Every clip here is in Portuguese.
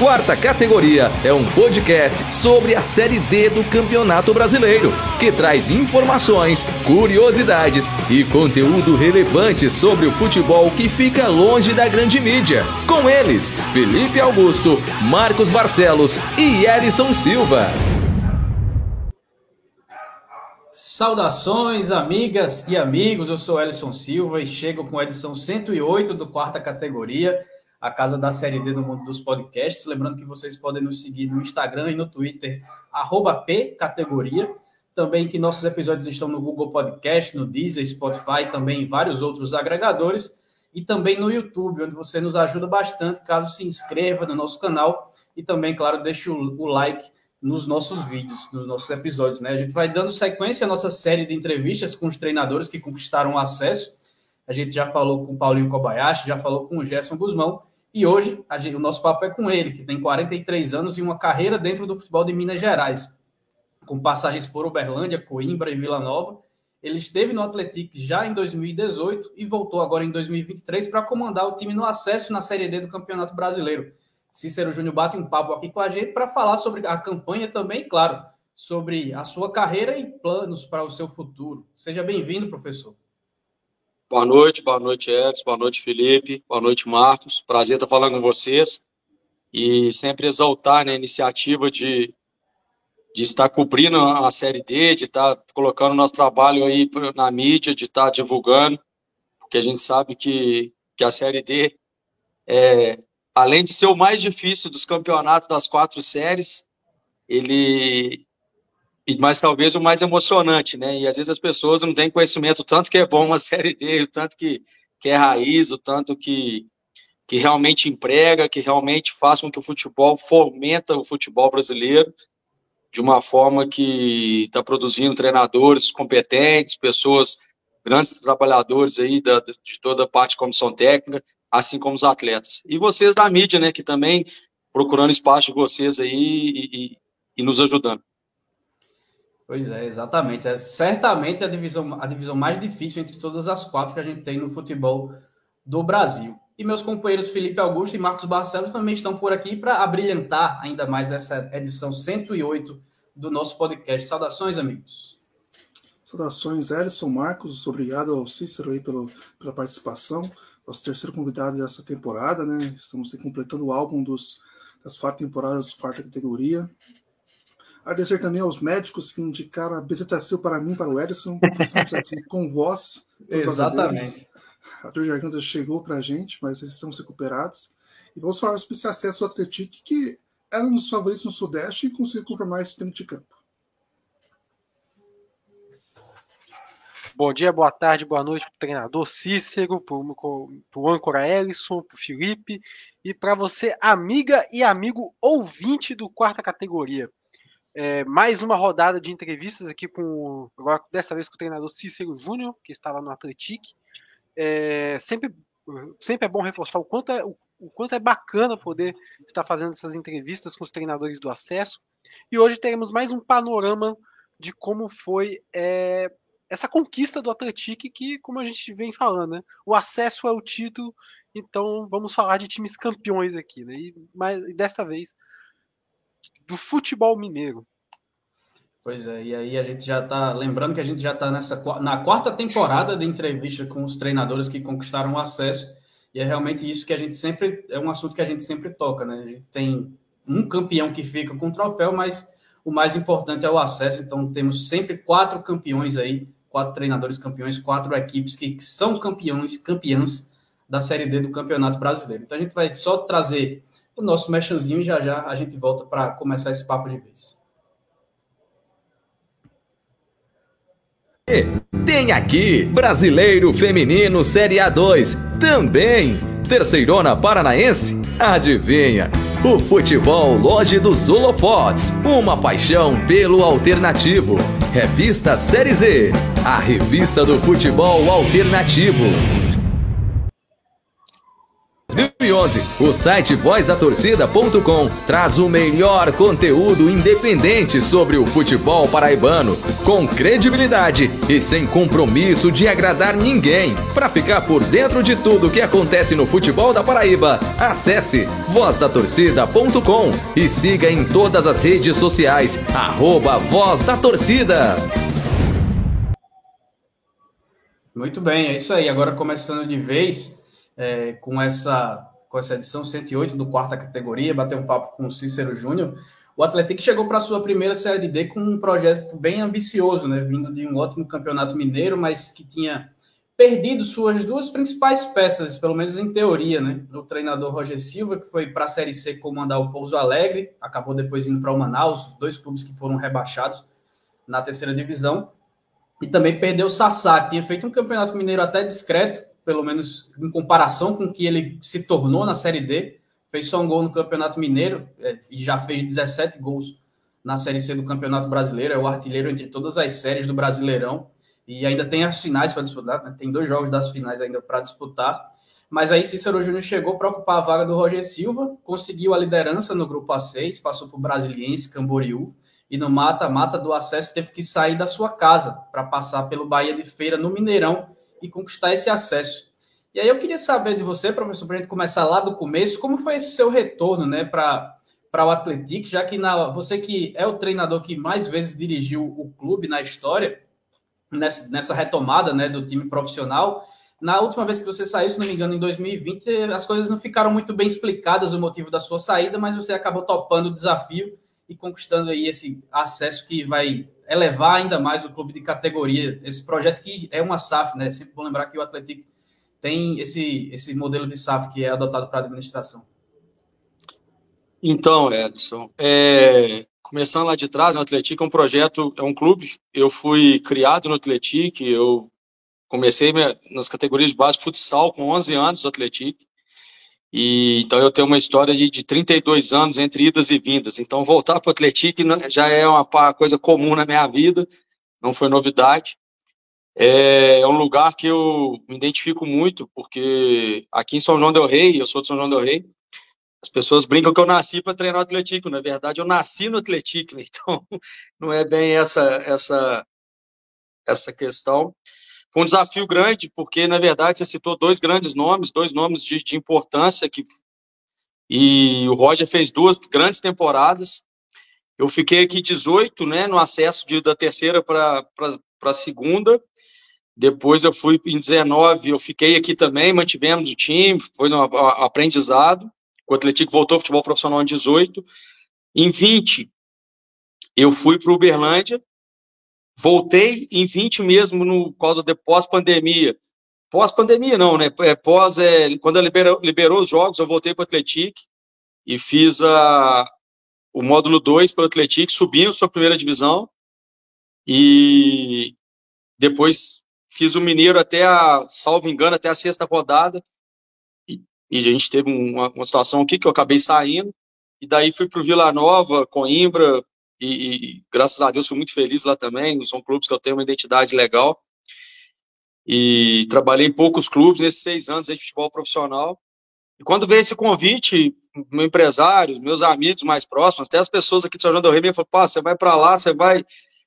Quarta Categoria é um podcast sobre a Série D do Campeonato Brasileiro, que traz informações, curiosidades e conteúdo relevante sobre o futebol que fica longe da grande mídia. Com eles, Felipe Augusto, Marcos Barcelos e Elison Silva. Saudações, amigas e amigos. Eu sou Elison Silva e chego com a edição 108 do Quarta Categoria a casa da série D do mundo dos podcasts. Lembrando que vocês podem nos seguir no Instagram e no Twitter, @p_categoria. Também que nossos episódios estão no Google Podcast, no Deezer, Spotify, também em vários outros agregadores. E também no YouTube, onde você nos ajuda bastante, caso se inscreva no nosso canal. E também, claro, deixe o, o like nos nossos vídeos, nos nossos episódios. Né? A gente vai dando sequência à nossa série de entrevistas com os treinadores que conquistaram acesso. A gente já falou com o Paulinho Kobayashi, já falou com o Gerson Guzmão. E hoje gente, o nosso papo é com ele, que tem 43 anos e uma carreira dentro do futebol de Minas Gerais, com passagens por Uberlândia, Coimbra e Vila Nova. Ele esteve no Atlético já em 2018 e voltou agora em 2023 para comandar o time no acesso na Série D do Campeonato Brasileiro. Cícero Júnior bate um papo aqui com a gente para falar sobre a campanha também, claro, sobre a sua carreira e planos para o seu futuro. Seja bem-vindo, professor. Boa noite, boa noite, Edson, boa noite, Felipe, boa noite, Marcos. Prazer estar falando com vocês e sempre exaltar né, a iniciativa de, de estar cobrindo a Série D, de estar colocando nosso trabalho aí na mídia, de estar divulgando, porque a gente sabe que, que a Série D, é, além de ser o mais difícil dos campeonatos das quatro séries, ele mas talvez o mais emocionante, né? E às vezes as pessoas não têm conhecimento tanto que é bom uma série D, o tanto que, que é raiz, o tanto que, que realmente emprega, que realmente faz com que o futebol fomenta o futebol brasileiro de uma forma que está produzindo treinadores competentes, pessoas, grandes trabalhadores aí da, de toda a parte de comissão técnica, assim como os atletas. E vocês da mídia, né, que também procurando espaço de vocês aí e, e, e nos ajudando. Pois é, exatamente. É certamente a divisão, a divisão mais difícil entre todas as quatro que a gente tem no futebol do Brasil. E meus companheiros Felipe Augusto e Marcos Barcelos também estão por aqui para abrilhantar ainda mais essa edição 108 do nosso podcast. Saudações, amigos. Saudações, Ellison, Marcos. Obrigado ao Cícero aí pelo, pela participação. Nosso terceiro convidado dessa temporada, né? Estamos completando o álbum dos, das quatro temporadas, quarta categoria. Agradecer também aos médicos que indicaram a bezetacil para mim, para o Edson, que estamos aqui com voz. Exatamente. A dor de garganta chegou para a gente, mas estamos recuperados. E vamos falar sobre esse acesso ao Atlético, que era um dos favoritos no Sudeste e conseguiu confirmar isso dentro de campo. Bom dia, boa tarde, boa noite para o treinador Cícero, para o âncora Ellison, para o Felipe e para você, amiga e amigo ouvinte do quarta categoria. É, mais uma rodada de entrevistas aqui com, agora dessa vez com o treinador Cícero Júnior, que estava no Atlético. É, sempre, sempre é bom reforçar o quanto é, o, o, quanto é bacana poder estar fazendo essas entrevistas com os treinadores do acesso. E hoje teremos mais um panorama de como foi é, essa conquista do Atlético, que, como a gente vem falando, né, o acesso é o título, então vamos falar de times campeões aqui. Né, e, mas, e dessa vez do futebol mineiro. Pois é, e aí a gente já está lembrando que a gente já está nessa na quarta temporada de entrevista com os treinadores que conquistaram o acesso, e é realmente isso que a gente sempre é um assunto que a gente sempre toca, né? A gente tem um campeão que fica com o troféu, mas o mais importante é o acesso, então temos sempre quatro campeões aí, quatro treinadores campeões, quatro equipes que são campeões, campeãs da Série D do Campeonato Brasileiro. Então a gente vai só trazer o nosso mechanzinho e já já a gente volta para começar esse papo de vez. Tem aqui Brasileiro Feminino Série A2, também Terceirona Paranaense. Adivinha? O futebol Loja dos Holofotes, uma paixão pelo alternativo. Revista Série Z, a revista do futebol alternativo. 2011. O site vozdatorcida.com traz o melhor conteúdo independente sobre o futebol paraibano, com credibilidade e sem compromisso de agradar ninguém. Para ficar por dentro de tudo que acontece no futebol da Paraíba, acesse vozdatorcida.com e siga em todas as redes sociais, arroba Voz da Torcida. Muito bem, é isso aí. Agora começando de vez é, com, essa, com essa edição 108 do quarta categoria, bater um papo com o Cícero Júnior. O Atlético chegou para a sua primeira Série D com um projeto bem ambicioso, né? Vindo de um ótimo campeonato mineiro, mas que tinha perdido suas duas principais peças, pelo menos em teoria, né? O treinador Roger Silva, que foi para a Série C comandar o Pouso Alegre, acabou depois indo para o Manaus, dois clubes que foram rebaixados na terceira divisão. E também perdeu o Sassá, que tinha feito um campeonato mineiro até discreto, pelo menos em comparação com o que ele se tornou na Série D. Fez só um gol no Campeonato Mineiro é, e já fez 17 gols na Série C do Campeonato Brasileiro. É o artilheiro entre todas as séries do Brasileirão. E ainda tem as finais para disputar, né? tem dois jogos das finais ainda para disputar. Mas aí Cícero Júnior chegou para ocupar a vaga do Roger Silva, conseguiu a liderança no grupo A6, passou por Brasiliense, Camboriú e no mata-mata do acesso teve que sair da sua casa para passar pelo Bahia de Feira no Mineirão e conquistar esse acesso. E aí eu queria saber de você, professor, para a gente começar lá do começo, como foi esse seu retorno né, para o Atlético, já que na, você que é o treinador que mais vezes dirigiu o clube na história, nessa, nessa retomada né, do time profissional, na última vez que você saiu, se não me engano, em 2020, as coisas não ficaram muito bem explicadas o motivo da sua saída, mas você acabou topando o desafio e conquistando aí esse acesso que vai elevar ainda mais o clube de categoria. Esse projeto que é uma SAF, né? Sempre bom lembrar que o Atlético tem esse, esse modelo de SAF que é adotado para a administração. Então, Edson, é, começando lá de trás, o Atlético é um projeto, é um clube. Eu fui criado no Atlético, eu comecei minha, nas categorias de base futsal com 11 anos do Atlético. E, então eu tenho uma história de, de 32 anos entre idas e vindas. Então voltar para o Atlético já é uma coisa comum na minha vida, não foi novidade. É, é, um lugar que eu me identifico muito, porque aqui em São João del Rei, eu sou de São João del Rei, as pessoas brincam que eu nasci para treinar o Atlético. Na verdade, eu nasci no Atlético, né? então não é bem essa essa essa questão. Foi um desafio grande, porque, na verdade, você citou dois grandes nomes, dois nomes de, de importância, que, e o Roger fez duas grandes temporadas. Eu fiquei aqui 18, né, no acesso de, da terceira para a segunda. Depois eu fui em 19, eu fiquei aqui também, mantivemos o time, foi um aprendizado. O Atlético voltou ao futebol profissional em 18. Em 20, eu fui para o Uberlândia, Voltei em 20 mesmo, no causa de pós-pandemia. Pós-pandemia não, né? É, pós, é, quando liberou, liberou os jogos, eu voltei para o Atlético e fiz a, o módulo 2 para o Atlético, subimos para a primeira divisão e depois fiz o Mineiro até a, salvo engano, até a sexta rodada e, e a gente teve uma, uma, situação aqui que eu acabei saindo e daí fui para o Vila Nova, Coimbra, e, e, graças a Deus fui muito feliz lá também. São clubes que eu tenho uma identidade legal. E trabalhei em poucos clubes nesses seis anos de futebol profissional. E quando veio esse convite, meu empresário, meus amigos mais próximos, até as pessoas aqui de São João do Rei, me falaram: você vai para lá, você vai,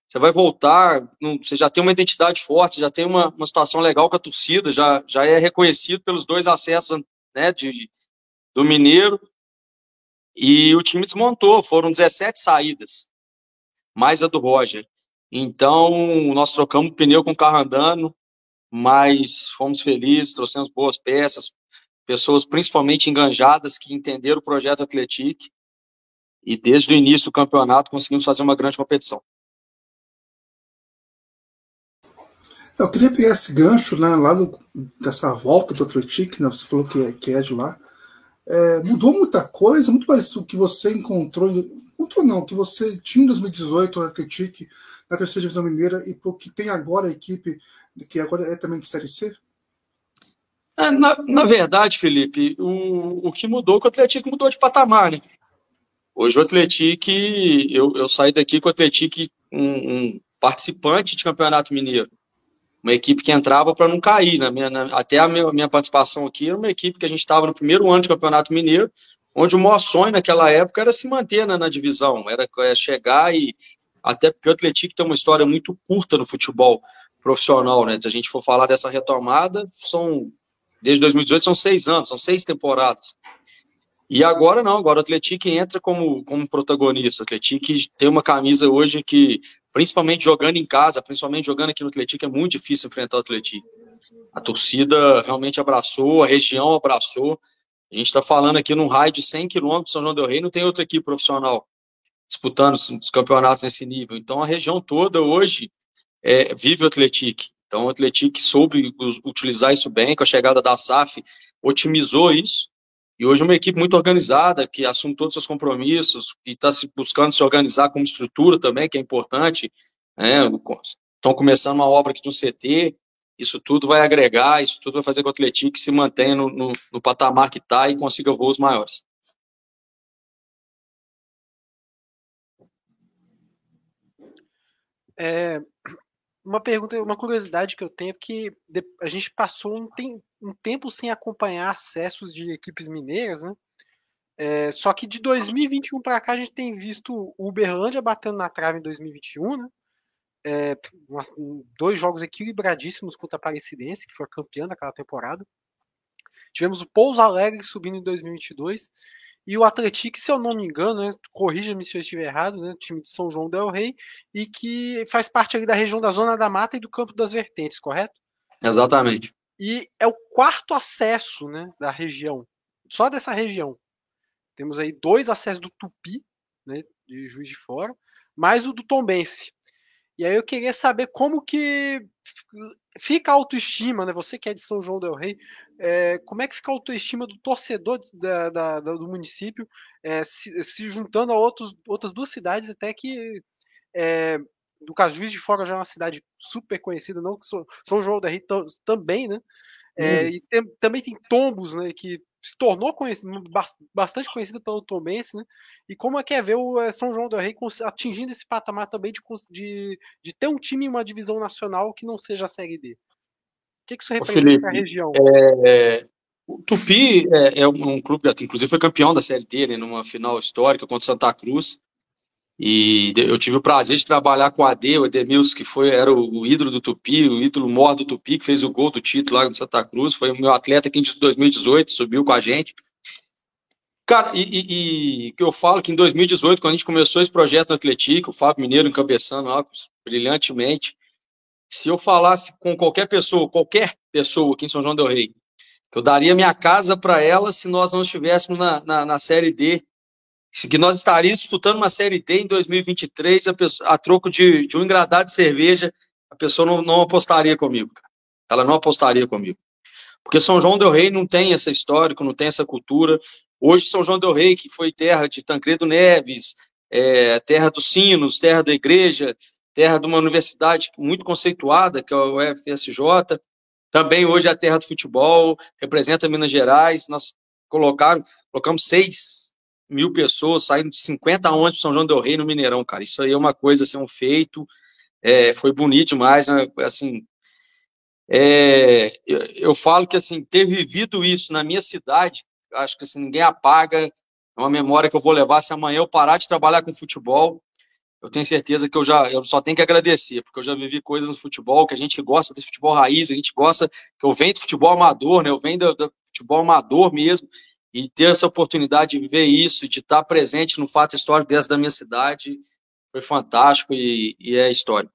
você vai voltar, você já tem uma identidade forte, já tem uma, uma situação legal com a torcida, já, já é reconhecido pelos dois acessos né, de, do Mineiro. E o time desmontou, foram 17 saídas mais a do Roger. Então, nós trocamos pneu com o carro andando, mas fomos felizes, trouxemos boas peças, pessoas principalmente enganjadas que entenderam o projeto Atlético e desde o início do campeonato conseguimos fazer uma grande competição. Eu queria pegar esse gancho né, lá dessa volta do Atlético, né, você falou que é, que é de lá. É, mudou muita coisa, muito parecido com o que você encontrou Outro não, que você tinha em 2018 a Atlético na terceira divisão mineira e o que tem agora a equipe, que agora é também de Série C? É, na, na, verdade, Felipe, o, o que mudou é que o Atlético mudou de patamar, né? Hoje o Atlético, eu, eu saí daqui com o Atlético um, um participante de Campeonato Mineiro. uma equipe que entrava para não cair. Né? Minha, na, até a minha, minha, participação aqui era uma equipe que a gente estava no primeiro ano de Campeonato Mineiro, onde o maior sonho naquela época era se manter né, na divisão, era é, chegar e. Até porque o Atlético tem uma história muito curta no futebol profissional, né? Se a gente for falar dessa retomada, são desde 2018 são seis anos, são seis temporadas. E agora não, agora o Atlético entra como, como protagonista. O Atlético tem uma camisa hoje que principalmente jogando em casa, principalmente jogando aqui no Atlético, é muito difícil enfrentar o Atlético. A torcida realmente abraçou, a região abraçou. A gente está falando aqui num raio de 100 quilômetros, São João del Rei não tem outra equipe profissional disputando os campeonatos nesse nível. Então a região toda hoje é, vive o Atlético. Então o Atlético soube utilizar isso bem, com a chegada da SAF, otimizou isso e hoje é uma equipe muito organizada, que assume todos os seus compromissos e está se buscando se organizar como estrutura também, que é importante. Né? Estão começando uma obra aqui no CT, isso tudo vai agregar, isso tudo vai fazer com o Atlético se mantenha no, no, no patamar que está e consiga voos maiores. É, uma pergunta, uma curiosidade que eu tenho é que a gente passou um, tem, um tempo sem acompanhar acessos de equipes mineiras, né? É, só que de 2021 para cá a gente tem visto o Uberlândia batendo na trave em 2021, né? É, dois jogos equilibradíssimos contra a Aparecidense, que foi campeã daquela temporada. Tivemos o Pouso Alegre subindo em 2022 e o Atlético, se eu não me engano, né, corrija-me se eu estiver errado, né, time de São João del Rei, e que faz parte ali da região da Zona da Mata e do Campo das Vertentes, correto? Exatamente. E é o quarto acesso né, da região, só dessa região. Temos aí dois acessos do Tupi, né, de Juiz de Fora, mais o do Tombense. E aí eu queria saber como que fica a autoestima, né? Você que é de São João del Rei, é, como é que fica a autoestima do torcedor da, da, do município, é, se, se, juntando a outros, outras duas cidades, até que é, do caso Juiz de Fora já é uma cidade super conhecida, não que São João del Rei também, né? É, hum. E tem, também tem Tombos, né? Que se tornou conhecido, bastante conhecido pelo Tomense, né? E como é que é ver o eh, São João do Rei atingindo esse patamar também de, de, de ter um time em uma divisão nacional que não seja a Série D? O que, que isso representa para a região? É, o Tupi é, é, um clube, inclusive foi campeão da Série D, né, numa final histórica contra Santa Cruz. E eu tive o prazer de trabalhar com o AD, o Edemilson, que foi, era o, ídolo do Tupi, o ídolo maior do Tupi, que fez o gol do título lá no Santa Cruz. Foi o meu atleta aqui em 2018, subiu com a gente. Cara, e, que eu falo que em 2018, quando a gente começou esse projeto no Atlético, o Fábio Mineiro encabeçando brilhantemente, se eu falasse com qualquer pessoa, qualquer pessoa aqui em São João del Rei, que eu daria minha casa para ela se nós não estivéssemos na, na, na Série D que nós estaríamos disputando uma Série D em 2023 a, pessoa, a troco de, de um engradado de cerveja, a pessoa não, não apostaria comigo, cara. Ela não apostaria comigo. Porque São João del Rei não tem essa história, não tem essa cultura. Hoje, São João del Rei, que foi terra de Tancredo Neves, é, terra dos sinos, terra da igreja, terra de uma universidade muito conceituada, que é o UFSJ, também hoje é a terra do futebol, representa Minas Gerais. Nós colocaram, colocamos seis mil pessoas saindo de 50 ônibus São João del Rei no Mineirão, cara. Isso aí é uma coisa, assim, um feito. É, foi bonito demais, né? assim. É, eu, eu, falo que assim ter vivido isso na minha cidade, acho que assim, ninguém apaga. É uma memória que eu vou levar se amanhã eu parar de trabalhar com futebol. Eu tenho certeza que eu já eu só tenho que agradecer, porque eu já vivi coisas no futebol que a gente gosta desse futebol raiz, a gente gosta que eu venho do futebol amador, né? Eu venho do, do futebol amador mesmo e ter essa oportunidade de viver isso, de estar presente no fato histórico dessa da minha cidade, foi fantástico e, e é histórico.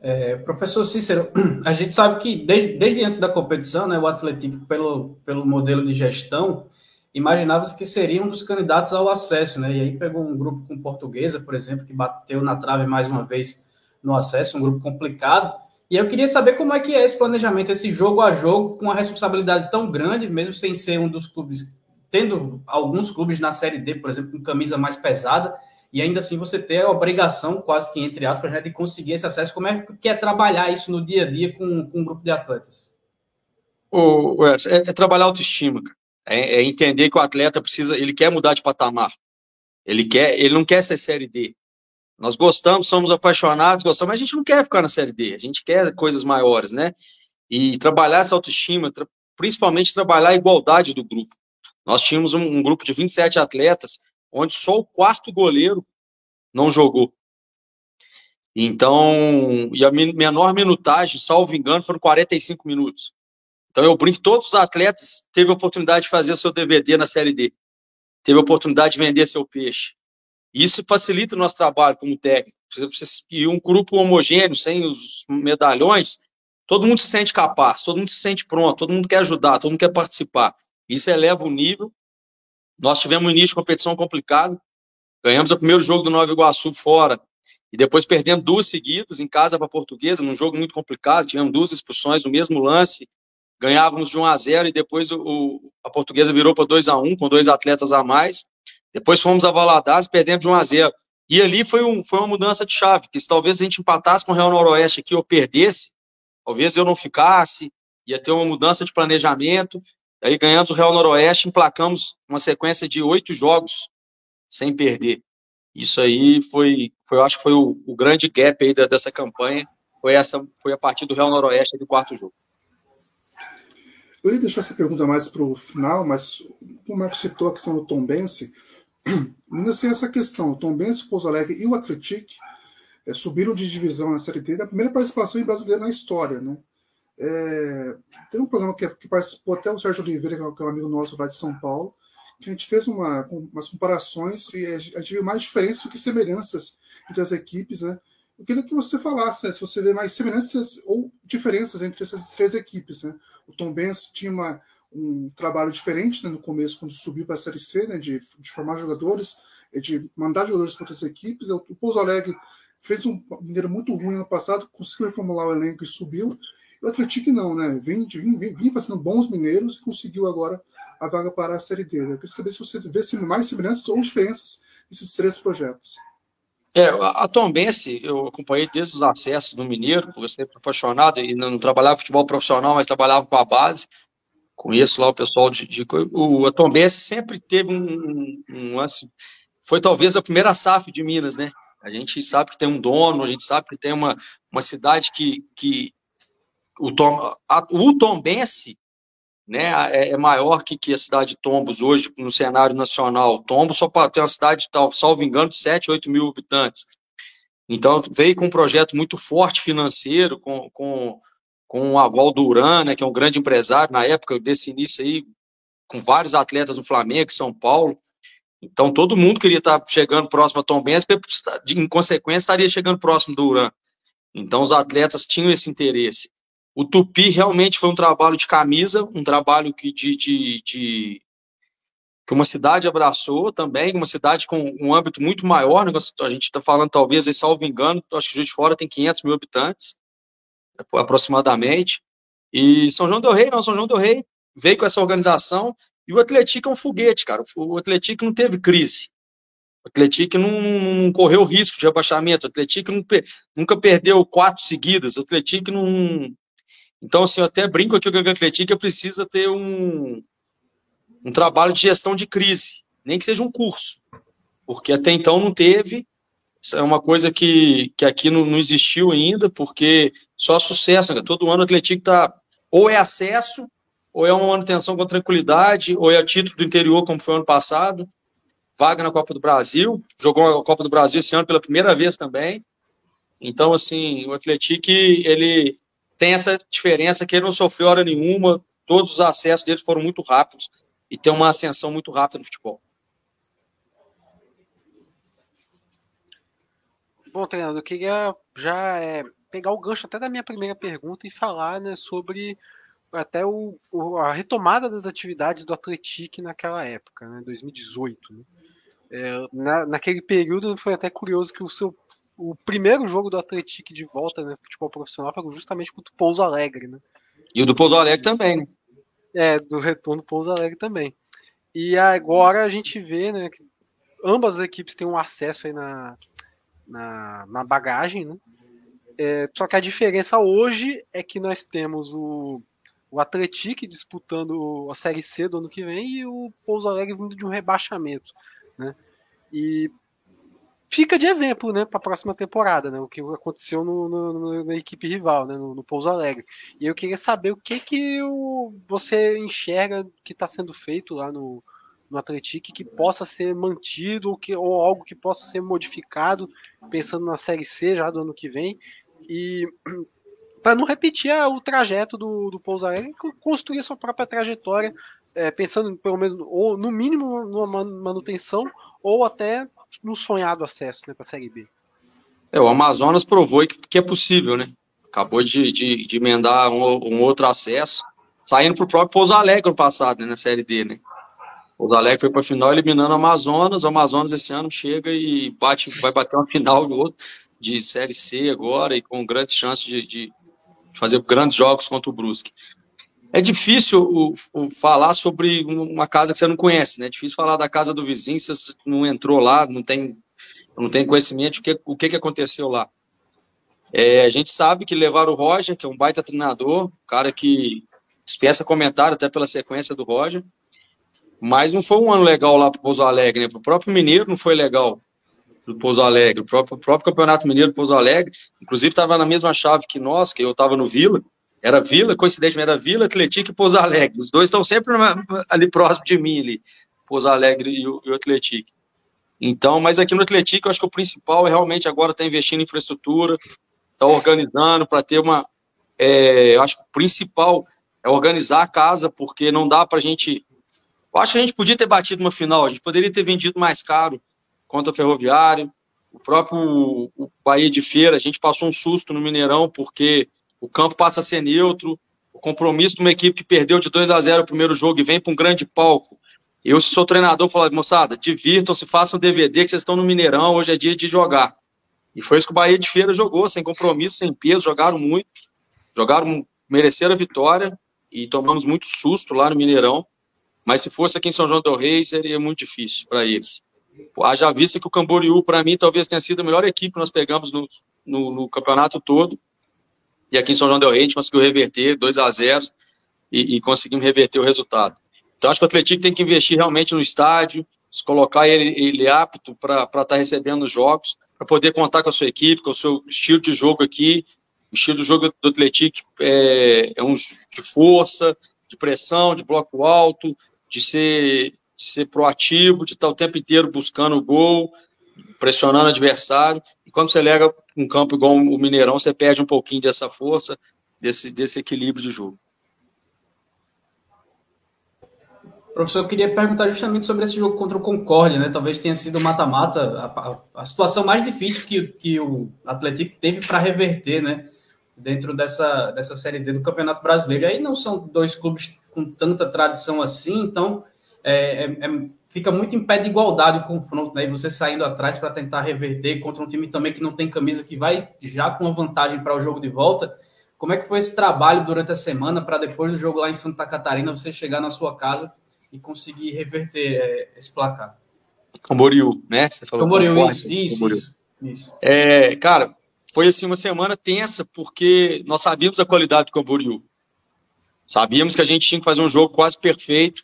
É, professor Cícero, a gente sabe que desde, desde antes da competição, né, o Atlético, pelo, pelo modelo de gestão, imaginava-se que seria um dos candidatos ao acesso, né? E aí pegou um grupo com portuguesa, por exemplo, que bateu na trave mais uma vez no acesso, um grupo complicado. E eu queria saber como é que é esse planejamento, esse jogo a jogo, com uma responsabilidade tão grande, mesmo sem ser um dos clubes, tendo alguns clubes na Série D, por exemplo, com camisa mais pesada, e ainda assim você ter a obrigação, quase que entre aspas, né, de conseguir esse acesso. Como é que é trabalhar isso no dia a dia com, com um grupo de atletas? É, é trabalhar autoestima, é, é entender que o atleta precisa, ele quer mudar de patamar. Ele quer, ele não quer ser Série D. Nós gostamos, somos apaixonados, gostamos, mas a gente não quer ficar na Série D, a gente quer coisas maiores, né? E trabalhar essa autoestima, tra principalmente trabalhar a igualdade do grupo. Nós tínhamos um, um, grupo de 27 atletas, onde só o quarto goleiro não jogou. Então, e a menor minutagem, salvo engano, foram 45 minutos. Então eu brinco, todos os atletas teve a oportunidade de fazer o seu DVD na Série D. Teve a oportunidade de vender seu peixe. Isso facilita o nosso trabalho como técnico. E um grupo homogêneo, sem os medalhões, todo mundo se sente capaz, todo mundo se sente pronto, todo mundo quer ajudar, todo mundo quer participar. Isso eleva o nível. Nós tivemos um início de competição complicado. Ganhamos o primeiro jogo do Nova Iguaçu fora e depois perdemos duas seguidas em casa para a Portuguesa, num jogo muito complicado. Tivemos duas expulsões no mesmo lance. Ganhávamos de 1 a 0 e depois o, a Portuguesa virou para 2 a 1 com dois atletas a mais. Depois fomos a Valadares, perdemos de 1 a 0. E ali foi, um, foi uma mudança de chave, que se talvez a gente empatasse com o Real Noroeste aqui ou perdesse, talvez eu não ficasse, ia ter uma mudança de planejamento. Aí ganhamos o Real Noroeste, emplacamos uma sequência de oito jogos sem perder. Isso aí foi, foi eu acho que foi o, o grande gap aí da, dessa campanha, foi essa, foi a partir do Real Noroeste do quarto jogo. Eu ia deixar essa pergunta mais para o final, mas o Marcos citou a questão do Tom Bense, Ainda assim, essa questão, o Tom Benz, o Alegre e o Atletic é, subiram de divisão na Série D, na primeira participação em brasileiro na história, né? É, tem um programa que, que, participou até o Sérgio Oliveira, que é um amigo nosso lá de São Paulo, que a gente fez uma, umas comparações e a gente viu mais diferenças do que semelhanças entre as equipes, né? Eu queria que você falasse né, se você vê mais semelhanças ou diferenças entre essas três equipes, né? O Tom Benz tinha uma, um trabalho diferente né, no começo, quando subiu para a Série C, né, de, de, formar jogadores, de mandar jogadores para outras equipes. O Pouso Alegre fez um maneira muito ruim no passado, conseguiu reformular o elenco e subiu. E o Atlético não, né? Vem, vem, vem, vem fazendo bons mineiros e conseguiu agora a vaga para a Série D. Né? Eu queria saber se você vê mais semelhanças ou diferenças nesses três projetos. É, a Tombense, eu acompanhei desde os acessos do Mineiro, porque eu sempre apaixonado e não trabalhava futebol profissional, mas trabalhava com a base conheço lá o pessoal de, de o a Tombense sempre teve um, um, lance, foi talvez a primeira SAF de Minas, né? A gente sabe que tem um dono, a gente sabe que tem uma, uma cidade que, que o, Tom, a, o Tombense né, é, é, maior que, que a cidade de Tombos hoje no cenário nacional. Tombos só tem uma cidade, tal, salvo engano, de 7, 8 mil habitantes. Então, veio com um projeto muito forte financeiro, com, com com o aval do Uran, né, que é um grande empresário na época desse início aí, com vários atletas do Flamengo, São Paulo. Então todo mundo queria estar chegando próximo a Tom Benz, em consequência estaria chegando próximo do Uran. Então os atletas tinham esse interesse. O Tupi realmente foi um trabalho de camisa, um trabalho que de, de, de que uma cidade abraçou também, uma cidade com um âmbito muito maior, né? a gente está falando talvez, salvo engano, acho que Juiz de Fora tem 500 mil habitantes, aproximadamente. E São João del Rei, não, São João del Rei veio com essa organização e o Atlético é um foguete, cara. O Atlético não teve crise. O Atlético não, não, correu risco de abaixamento. O Atlético nunca perdeu quatro seguidas. O Atlético não. Então, assim, eu até brinco aqui que o Atlético precisa ter um, um trabalho de gestão de crise, nem que seja um curso, porque até então não teve é uma coisa que, que aqui não, não existiu ainda, porque só sucesso, né? todo ano o Atlético tá ou é acesso, ou é uma manutenção com tranquilidade, ou é título do interior, como foi ano passado, vaga na Copa do Brasil, jogou a Copa do Brasil esse ano pela primeira vez também. Então, assim, o Atlético, ele tem essa diferença que ele não sofreu hora nenhuma, todos os acessos dele foram muito rápidos e tem uma ascensão muito rápida no futebol. Bom, treinador, eu queria já é, pegar o gancho até da minha primeira pergunta e falar né, sobre até o, o, a retomada das atividades do Atlético naquela época, né, 2018. Né? É, na, naquele período foi até curioso que o seu o primeiro jogo do Atlético de volta no né, futebol profissional foi justamente contra o Pouso Alegre, né? E o do Pouso Alegre também, né? É, do retorno do Pouso Alegre também. E agora a gente vê, né, que ambas as equipes têm um acesso aí na, na, na bagagem, né? É, só que a diferença hoje é que nós temos o, o disputando a Série C do ano que vem e o Pouso Alegre vindo de um rebaixamento, né? E fica de exemplo, né, para a próxima temporada, né, o que aconteceu no, no, na equipe rival, né, no, no Pouso Alegre. E eu queria saber o que que o, você enxerga que está sendo feito lá no, no Atlético que possa ser mantido ou, que, ou algo que possa ser modificado, pensando na Série C já do ano que vem, e para não repetir o trajeto do, do Pouso Alegre, construir a sua própria trajetória, é, pensando pelo menos, ou no mínimo numa manutenção, ou até no sonhado acesso né, para a Série B. É, o Amazonas provou que, que é possível, né? Acabou de, de, de emendar um, um, outro acesso, saindo para o próprio Pouso Alegre no passado, né, na Série D, né? Pouso Alegre foi para a final eliminando o Amazonas, o Amazonas esse ano chega e bate, vai bater uma final de, outro, de Série C agora e com grande chance de, de fazer grandes jogos contra o Brusque. É difícil o, o, falar sobre uma casa que você não conhece, né? É difícil falar da casa do vizinho, se você não entrou lá, não tem, não tem conhecimento do que, o que, que aconteceu lá. É, a gente sabe que levaram o Roger, que é um baita treinador, cara que dispensa comentário até pela sequência do Roger, mas não foi um ano legal lá para o Pouso Alegre, né? Para o próprio Mineiro não foi legal do Pouso Alegre, o próprio, próprio Campeonato Mineiro do Pouso Alegre, inclusive estava na mesma chave que nós, que eu estava no Vila, era Vila, coincidentemente era Vila, Atlético e Pouso Alegre. Os dois estão sempre ali próximo de mim, ali, Pouso Alegre e o, e o Atlético. Então, mas aqui no Atlético, eu acho que o principal é realmente agora estar tá investindo em infraestrutura, estar tá organizando para ter uma. É, eu acho que o principal é organizar a casa, porque não dá para a gente. Eu acho que a gente podia ter batido uma final, a gente poderia ter vendido mais caro contra o Ferroviário, o próprio o Bahia de Feira, a gente passou um susto no Mineirão, porque o campo passa a ser neutro, o compromisso de uma equipe que perdeu de 2 a 0 o primeiro jogo e vem para um grande palco. Eu, se sou treinador, falo, moçada, divirtam-se, façam DVD que vocês estão no Mineirão, hoje é dia de jogar. E foi isso que o Bahia de Feira jogou, sem compromisso, sem peso, jogaram muito, jogaram, mereceram a vitória e tomamos muito susto lá no Mineirão. Mas se fosse aqui em São João del Rei, seria muito difícil para eles. Haja vista que o Camboriú, para mim, talvez tenha sido a melhor equipe que nós pegamos no, no, no campeonato todo. E aqui em São João Del Rei a gente conseguiu reverter 2 a 0 e, e conseguimos reverter o resultado. Então acho que o Atlético tem que investir realmente no estádio, colocar ele, ele apto para estar tá recebendo os jogos, para poder contar com a sua equipe, com o seu estilo de jogo aqui. O estilo do jogo do Atlético é, é um de força, de pressão, de bloco alto, de ser, de ser proativo, de estar o tempo inteiro buscando o gol, pressionando o adversário. E quando você lega um campo igual o Mineirão, você perde um pouquinho dessa força, desse, desse equilíbrio de jogo. Professor, eu queria perguntar justamente sobre esse jogo contra o Concórdia, né? Talvez tenha sido mata-mata, a, a, situação mais difícil que, que o Atlético teve para reverter, né? Dentro dessa, dessa Série D do Campeonato Brasileiro. E aí não são dois clubes com tanta tradição assim, então é, é, é fica muito em pé de igualdade o confronto, né? E você saindo atrás para tentar reverter contra um time também que não tem camisa, que vai já com uma vantagem para o jogo de volta. Como é que foi esse trabalho durante a semana para depois do jogo lá em Santa Catarina você chegar na sua casa e conseguir reverter é, esse placar? Camboriú, né? Você falou Camboriú, isso, isso, Camboriú. isso, isso. É, cara, foi assim uma semana tensa porque nós sabíamos a qualidade do Camboriú. Sabíamos que a gente tinha que fazer um jogo quase perfeito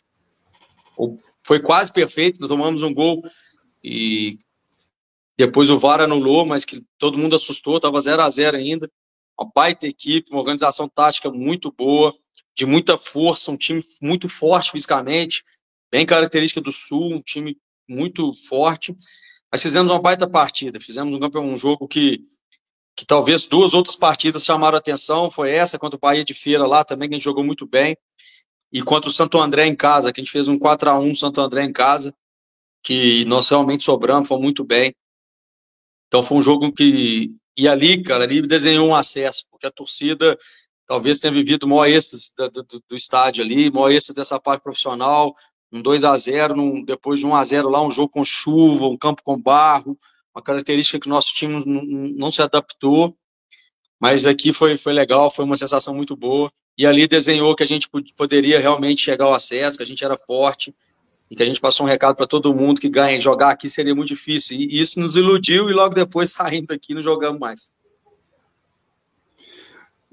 foi quase perfeito, tomamos um gol e depois o VAR anulou, mas que todo mundo assustou, estava 0 a 0 ainda. Uma baita equipe, uma organização tática muito boa, de muita força, um time muito forte fisicamente, bem característica do Sul, um time muito forte. Mas fizemos uma baita partida, fizemos um, um jogo que, que talvez duas outras partidas chamaram atenção, foi essa contra o Bahia de Feira lá também, que a gente jogou muito bem e contra o Santo André em casa, que a gente fez um 4 a 1 Santo André em casa, que nós realmente sobramos, foi muito bem. Então foi um jogo que. E ali, cara, ali desenhou um acesso, porque a torcida talvez tenha vivido o maior êxtase do, do, do estádio ali, maior êxtase dessa parte profissional, um 2 a 0 num, depois de 1 a 0 lá, um jogo com chuva, um campo com barro, uma característica que nosso time não, não se adaptou. Mas aqui foi, foi legal, foi uma sensação muito boa e ali desenhou que a gente poderia realmente chegar ao acesso, que a gente era forte, e que a gente passou um recado para todo mundo que ganha, jogar aqui seria muito difícil. E isso nos iludiu e logo depois saindo daqui não jogamos mais.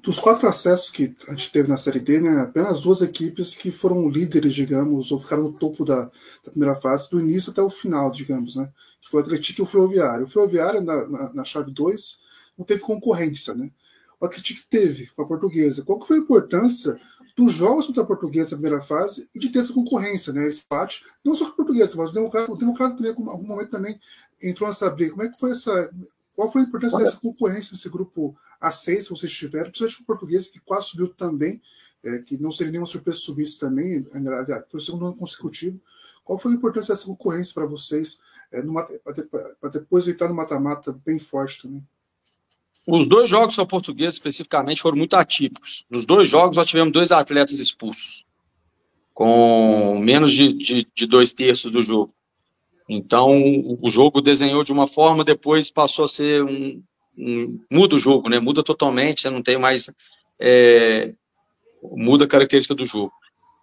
Dos quatro acessos que a gente teve na Série D, né, apenas duas equipes que foram líderes, digamos, ou ficaram no topo da, da primeira fase, do início até o final, digamos, né? que foi o Atlético e o Ferroviário. O Ferroviário, na, na, na chave 2, não teve concorrência, né? O Atlético teve com a portuguesa. Qual que foi a importância dos jogos contra a portuguesa na primeira fase e de ter essa concorrência, né? Esse empate, não só com a portuguesa, mas o democrata, o democrata também, em algum momento também entrou nessa briga. Como é que foi essa. Qual foi a importância dessa concorrência nesse grupo A6 que vocês tiveram, principalmente com o português, que quase subiu também, é, que não seria nenhuma surpresa subir isso também, foi o segundo ano consecutivo. Qual foi a importância dessa concorrência para vocês, é, para depois entrar no mata-mata bem forte também? Os dois jogos com a especificamente, foram muito atípicos. Nos dois jogos, nós tivemos dois atletas expulsos, com menos de, de, de dois terços do jogo. Então, o jogo desenhou de uma forma, depois passou a ser um, um muda o jogo, né? Muda totalmente, você não tem mais é, muda a característica do jogo.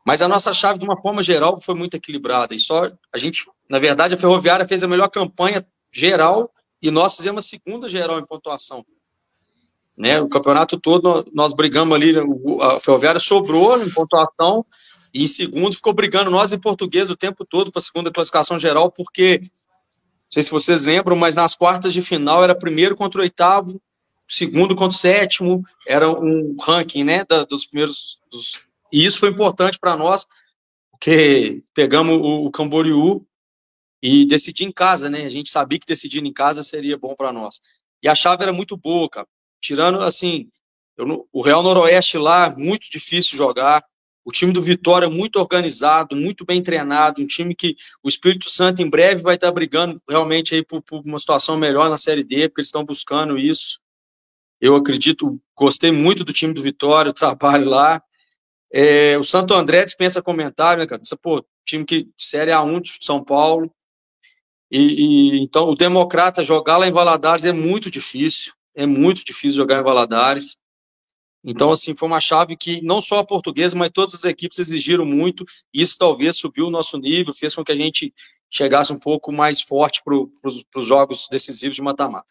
Mas a nossa chave, de uma forma geral, foi muito equilibrada. E só a gente, na verdade, a Ferroviária fez a melhor campanha geral e nós fizemos a segunda geral em pontuação. Né? O campeonato todo nós brigamos ali, a Ferroviária sobrou em pontuação e em segundo ficou brigando nós em português o tempo todo para a segunda classificação geral, porque não sei se vocês lembram, mas nas quartas de final era primeiro contra o oitavo, segundo contra o sétimo, era um ranking, né, da, dos primeiros, dos... e isso foi importante para nós, porque pegamos o, o Camboriú e decidi em casa, né, a gente sabia que decidir em casa seria bom para nós. E a chave era muito boa, cara. Tirando, assim, eu, o Real Noroeste lá, muito difícil jogar. O time do Vitória muito organizado, muito bem treinado, um time que o Espírito Santo em breve vai estar brigando realmente aí por, por uma situação melhor na Série D, porque eles estão buscando isso. Eu acredito, gostei muito do time do Vitória, o trabalho lá. É, o Santo André dispensa comentário, né, cara? Pô, time que Série A1 de São Paulo. E, e, então o Democrata jogar lá em Valadares é muito difícil é muito difícil jogar em Valadares. Então, assim, foi uma chave que não só a portuguesa, mas todas as equipes exigiram muito. Isso talvez subiu o nosso nível, fez com que a gente chegasse um pouco mais forte para os jogos decisivos de mata-mata.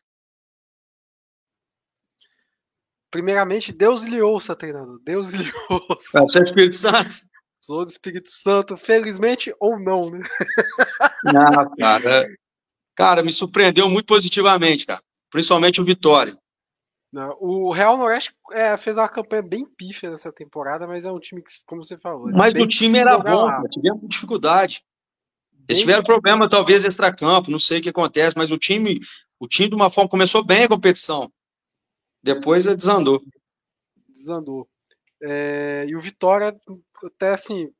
Primeiramente, Deus lhe ouça, treinador. Deus lhe ouça. É, é Espírito Santo. Sou do Espírito Santo, felizmente ou não, né? Não, cara. Cara, me surpreendeu muito positivamente, cara principalmente o Vitória. Não, o Real Noroeste é, fez uma campanha bem pífia nessa temporada, mas é um time que, como você falou. Mas o time era bom, cara, tivemos dificuldade. Eles tiveram problema, talvez, extra-campo, não sei o que acontece, mas o time, o time de uma forma começou bem a competição. Depois desandou. Desandou. É, e o Vitória, até assim,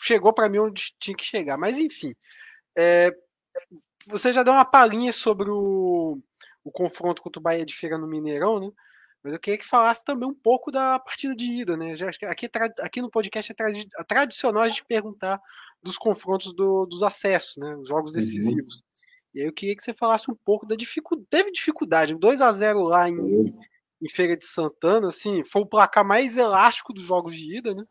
chegou para mim onde tinha que chegar. Mas enfim, é, você já deu uma palhinha sobre o, o confronto contra o Bahia de Feira no Mineirão, né? Mas eu queria que falasse também um pouco da partida de ida, né? Já, aqui, aqui no podcast é tradi tradicional a gente perguntar dos confrontos do, dos acessos, né? Os jogos uhum. decisivos. Uhum. E aí eu queria que você falasse um pouco da dificuldade. Teve dificuldade. 2 a 0 lá em, uhum. em Feira de Santana, assim, foi o placar mais elástico dos jogos de ida, né?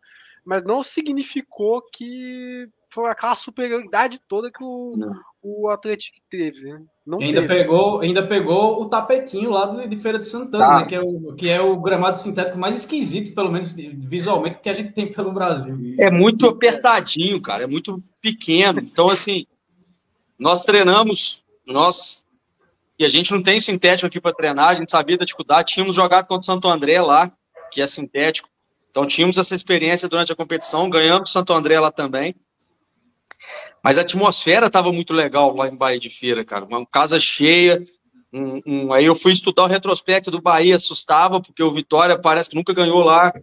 Mas não significou que foi aquela superioridade toda que o, o Atlético teve, né? Não ainda teve. pegou, ainda pegou o tapetinho lá de, de Feira de Santana, tá. né? Que é, o, que é o gramado sintético mais esquisito, pelo menos visualmente, que a gente tem pelo Brasil. É muito apertadinho, cara, é muito pequeno. Então, assim, nós treinamos, nós e a gente não tem sintético aqui para treinar, a gente sabia da dificuldade. Tínhamos jogado contra o Santo André lá, que é sintético. Então tínhamos essa experiência durante a competição, ganhamos Santo André lá também. Mas a atmosfera estava muito legal lá em Bahia de Feira, cara. Uma casa cheia. Um, um, aí eu fui estudar o retrospecto do Bahia, assustava, porque o Vitória parece que nunca ganhou lá.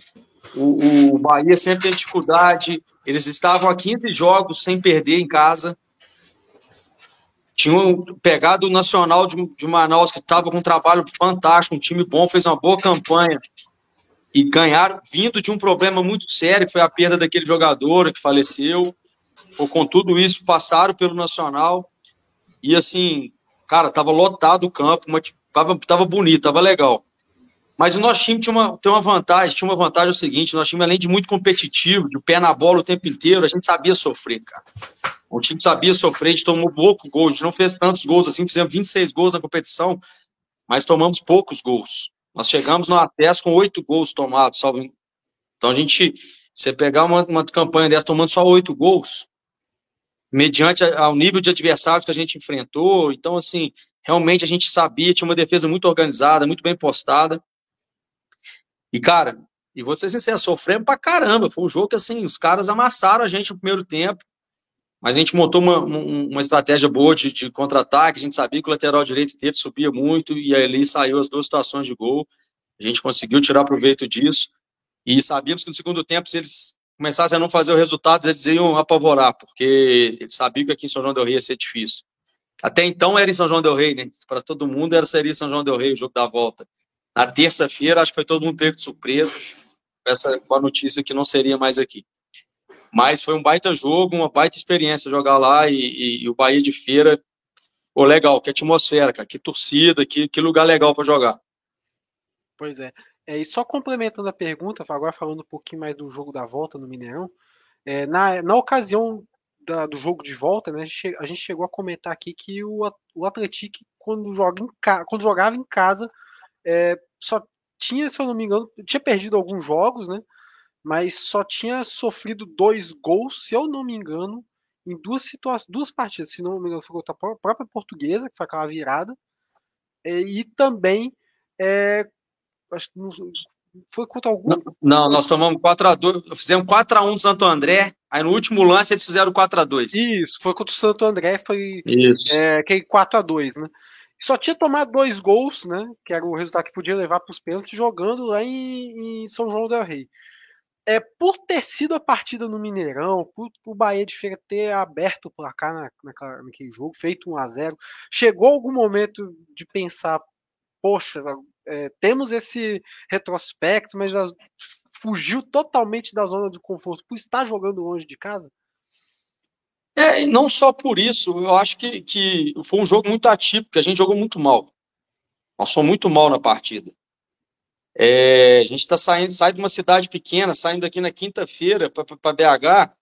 O, o Bahia sempre tem dificuldade. Eles estavam a 15 jogos sem perder em casa. Tinham pegado o Nacional de, de Manaus, que estava com um trabalho fantástico, um time bom, fez uma boa campanha. E ganharam, vindo de um problema muito sério, que foi a perda daquele jogador que faleceu ou com tudo isso, passaram pelo Nacional e assim, cara, tava lotado o campo, mas tava, tava bonito, tava legal. Mas o nosso time tinha uma, tem uma vantagem, tinha uma vantagem o seguinte, o nosso time, além de muito competitivo, de pé na bola o tempo inteiro, a gente sabia sofrer, cara. O time sabia sofrer, a gente tomou pouco gol, a gente não fez tantos gols assim, fizemos 26 gols na competição, mas tomamos poucos gols. Nós chegamos no acesso com oito gols tomados, salvo. Então a gente, você pegar uma, uma campanha dessa tomando só oito gols, mediante ao nível de adversários que a gente enfrentou. Então, assim, realmente a gente sabia, tinha uma defesa muito organizada, muito bem postada. E, cara, e vou ser sincero, sofremos pra caramba. Foi um jogo que, assim, os caras amassaram a gente no primeiro tempo. Mas a gente montou uma, uma estratégia boa de, de contra-ataque. A gente sabia que o lateral direito dele subia muito e ali saiu as duas situações de gol. A gente conseguiu tirar proveito disso. E sabíamos que no segundo tempo, se eles começassem a não fazer o resultado, eles iam apavorar, porque eles sabiam que aqui em São João Del Rey ia ser difícil. Até então era em São João Del Rey, né? Para todo mundo era seria São João Del Rey o jogo da volta. Na terça-feira, acho que foi todo mundo pego de surpresa essa com a notícia que não seria mais aqui. Mas foi um baita jogo, uma baita experiência jogar lá e, e, e o Bahia de Feira, pô, legal, que atmosfera, cara, que torcida, que, que lugar legal para jogar. Pois é. É. E só complementando a pergunta, agora falando um pouquinho mais do jogo da volta no Mineirão, é, na, na ocasião da, do jogo de volta, né, a, gente, a gente chegou a comentar aqui que o, o Atlético, quando, joga em, quando jogava em casa, é, só tinha, se eu não me engano, tinha perdido alguns jogos, né? mas só tinha sofrido dois gols, se eu não me engano, em duas duas partidas, se não me engano, foi contra a própria portuguesa, que foi aquela virada, é, e também é, acho que não, foi contra algum. Não, não nós tomamos 4x2, fizemos 4x1 do Santo André, aí no último lance eles fizeram 4x2. Isso, foi contra o Santo André, foi é, aquele 4x2, né? Só tinha tomado dois gols, né? Que era o resultado que podia levar para os pênaltis, jogando lá em, em São João del Rei é, por ter sido a partida no Mineirão, por, o Bahia de Feira ter aberto o placar na, naquela, naquele jogo, feito 1 a 0 chegou algum momento de pensar, poxa, é, temos esse retrospecto, mas a, fugiu totalmente da zona de conforto por estar jogando longe de casa? É, não só por isso, eu acho que, que foi um jogo muito atípico, a gente jogou muito mal. Fomos muito mal na partida. É, a gente está saindo, sai de uma cidade pequena, saindo aqui na quinta-feira para BH,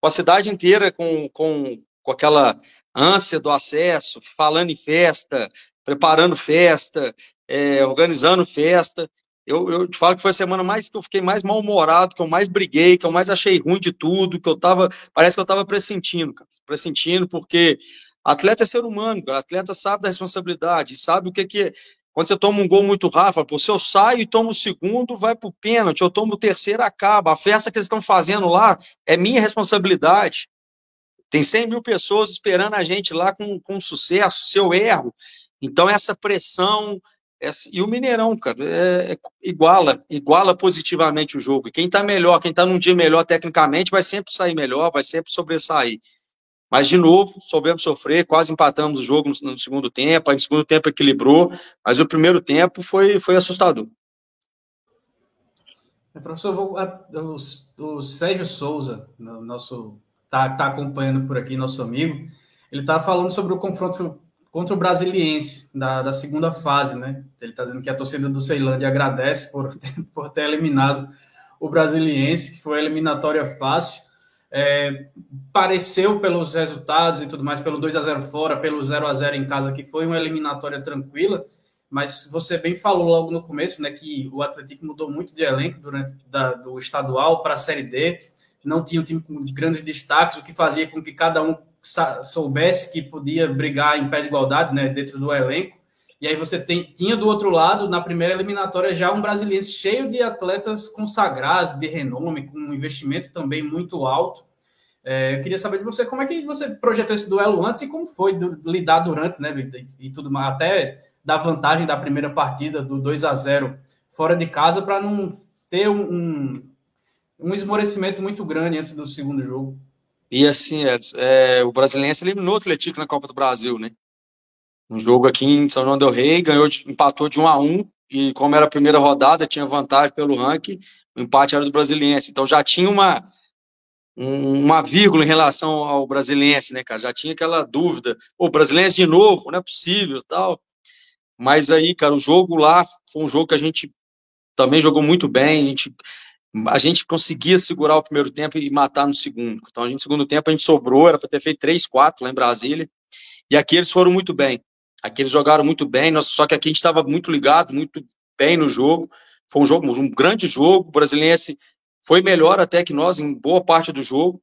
com a cidade inteira com, com, com aquela ânsia do acesso, falando em festa, preparando festa, é, organizando festa. Eu, eu te falo que foi a semana mais que eu fiquei mais mal-humorado, que eu mais briguei, que eu mais achei ruim de tudo, que eu tava, parece que eu tava pressentindo, cara, pressentindo, porque atleta é ser humano, atleta sabe da responsabilidade, sabe o que, que quando você toma um gol muito rápido, pô, se eu saio e tomo o segundo, vai para o pênalti, eu tomo o terceiro, acaba. A festa que eles estão fazendo lá é minha responsabilidade. Tem 100 mil pessoas esperando a gente lá com, com sucesso, se eu erro. Então, essa pressão. Essa, e o Mineirão, cara, é, é, iguala, iguala positivamente o jogo. Quem está melhor, quem está num dia melhor tecnicamente, vai sempre sair melhor, vai sempre sobressair. Mas, de novo, soubemos sofrer, quase empatamos o jogo no, no segundo tempo, aí no segundo tempo equilibrou, mas o primeiro tempo foi, foi assustador. É, professor, o, o, Sérgio Souza, nosso tá, tá acompanhando por aqui, nosso amigo, ele está falando sobre o confronto contra o Brasiliense da, da segunda fase, né? Ele está dizendo que a torcida do Ceilândia agradece por, por ter eliminado o Brasiliense, que foi a eliminatória fácil. É, pareceu pelos resultados e tudo mais, pelo 2 a 0 fora, pelo 0 a 0 em casa, que foi uma eliminatória tranquila, mas você bem falou logo no começo, né, que o Atlético mudou muito de elenco durante da, do estadual para a Série D, não tinha um time de grandes destaques, o que fazia com que cada um soubesse que podia brigar em pé de igualdade, né, dentro do elenco. E aí você tem, tinha do outro lado, na primeira eliminatória, já um brasileiro cheio de atletas consagrados, de renome, com um investimento também muito alto. É, eu queria saber de você como é que você projetou esse duelo antes e como foi do, lidar durante, né, e tudo mais, até da vantagem da primeira partida, do 2 a 0 fora de casa, para não ter um, um, um, esmorecimento muito grande antes do segundo jogo. E assim, é, o Brasiliense eliminou o Atlético na Copa do Brasil, né? Um jogo aqui em São João del Rei, ganhou, empatou de 1 a 1 e como era a primeira rodada, tinha vantagem pelo ranking, o empate era do Brasiliense. Então já tinha uma, uma vírgula em relação ao Brasiliense, né, cara? Já tinha aquela dúvida, o Brasiliense de novo, não é possível, tal. Mas aí, cara, o jogo lá foi um jogo que a gente também jogou muito bem, a gente a gente conseguia segurar o primeiro tempo e matar no segundo. Então, a gente, no segundo tempo, a gente sobrou, era para ter feito 3, 4 lá em Brasília. E aqui eles foram muito bem. Aqui eles jogaram muito bem, nós, só que aqui a gente estava muito ligado, muito bem no jogo. Foi um jogo, um grande jogo. O Brasiliense foi melhor até que nós em boa parte do jogo,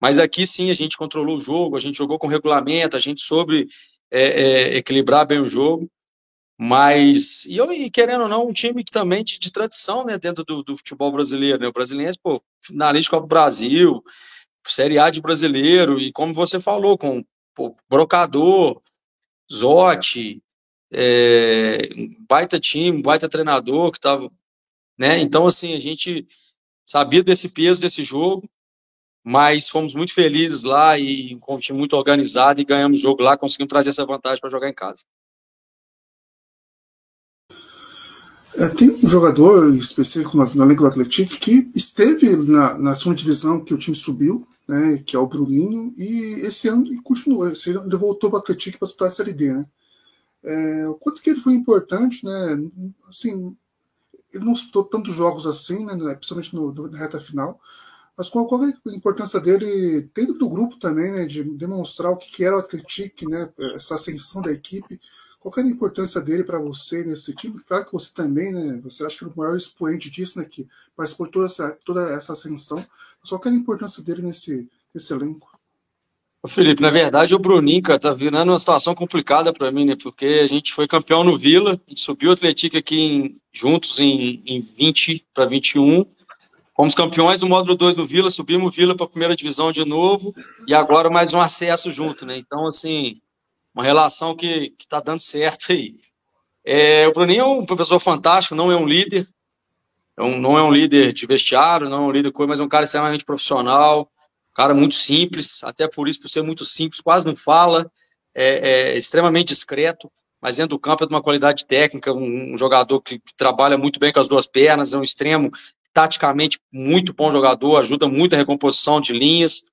Mas aqui sim a gente controlou o jogo, a gente jogou com regulamento, a gente soube é, é, equilibrar bem o jogo. Mas, e, eu, e querendo ou não, um time que também de, de tradição né, dentro do, do, futebol brasileiro. Né? O brasileiro, pô, finalista Copa do Brasil, Série A de brasileiro, e como você falou, com pô, Brocador, Zotti, é, baita time, baita treinador que tava. Né? Então, assim, a gente sabia desse peso desse jogo, mas fomos muito felizes lá e com um time muito organizado e ganhamos o jogo lá, conseguimos trazer essa vantagem para jogar em casa. É, tem um jogador específico no, no elenco do Atlético que esteve na, na segunda divisão que o time subiu, né, que é o Bruninho, e esse ano e continuou, esse ano ele voltou para o Atlético para disputar a Série D, né? É, o quanto que ele foi importante, né? Assim, ele não disputou tantos jogos assim, né, principalmente no, no, na reta final, mas qual, qual é a importância dele dentro do grupo também, né, de demonstrar o que, que era o Atlético, né, essa ascensão da equipe, qual é a importância dele para você nesse time? Claro que você também, né? Você acha que é o maior expoente disso, né? Que participou de toda essa, toda essa ascensão. Mas qual é a importância dele nesse, nesse elenco? Felipe, na verdade o Bruninho, cara, tá virando uma situação complicada para mim, né? Porque a gente foi campeão no Vila, a gente subiu o Atlético aqui em, juntos em, em 20 para 21. Fomos campeões do módulo 2 do Vila, subimos o Vila para a primeira divisão de novo e agora mais um acesso junto, né? Então, assim, uma relação que está dando certo aí. É, o Bruninho é um professor fantástico, não é um líder, é um, não é um líder de vestiário, não é um líder coisa, mas é um cara extremamente profissional, um cara muito simples, até por isso, por ser muito simples, quase não fala, é, é extremamente discreto, mas dentro do campo é de uma qualidade técnica, um, um jogador que trabalha muito bem com as duas pernas, é um extremo, taticamente muito bom jogador, ajuda muito a recomposição de linhas,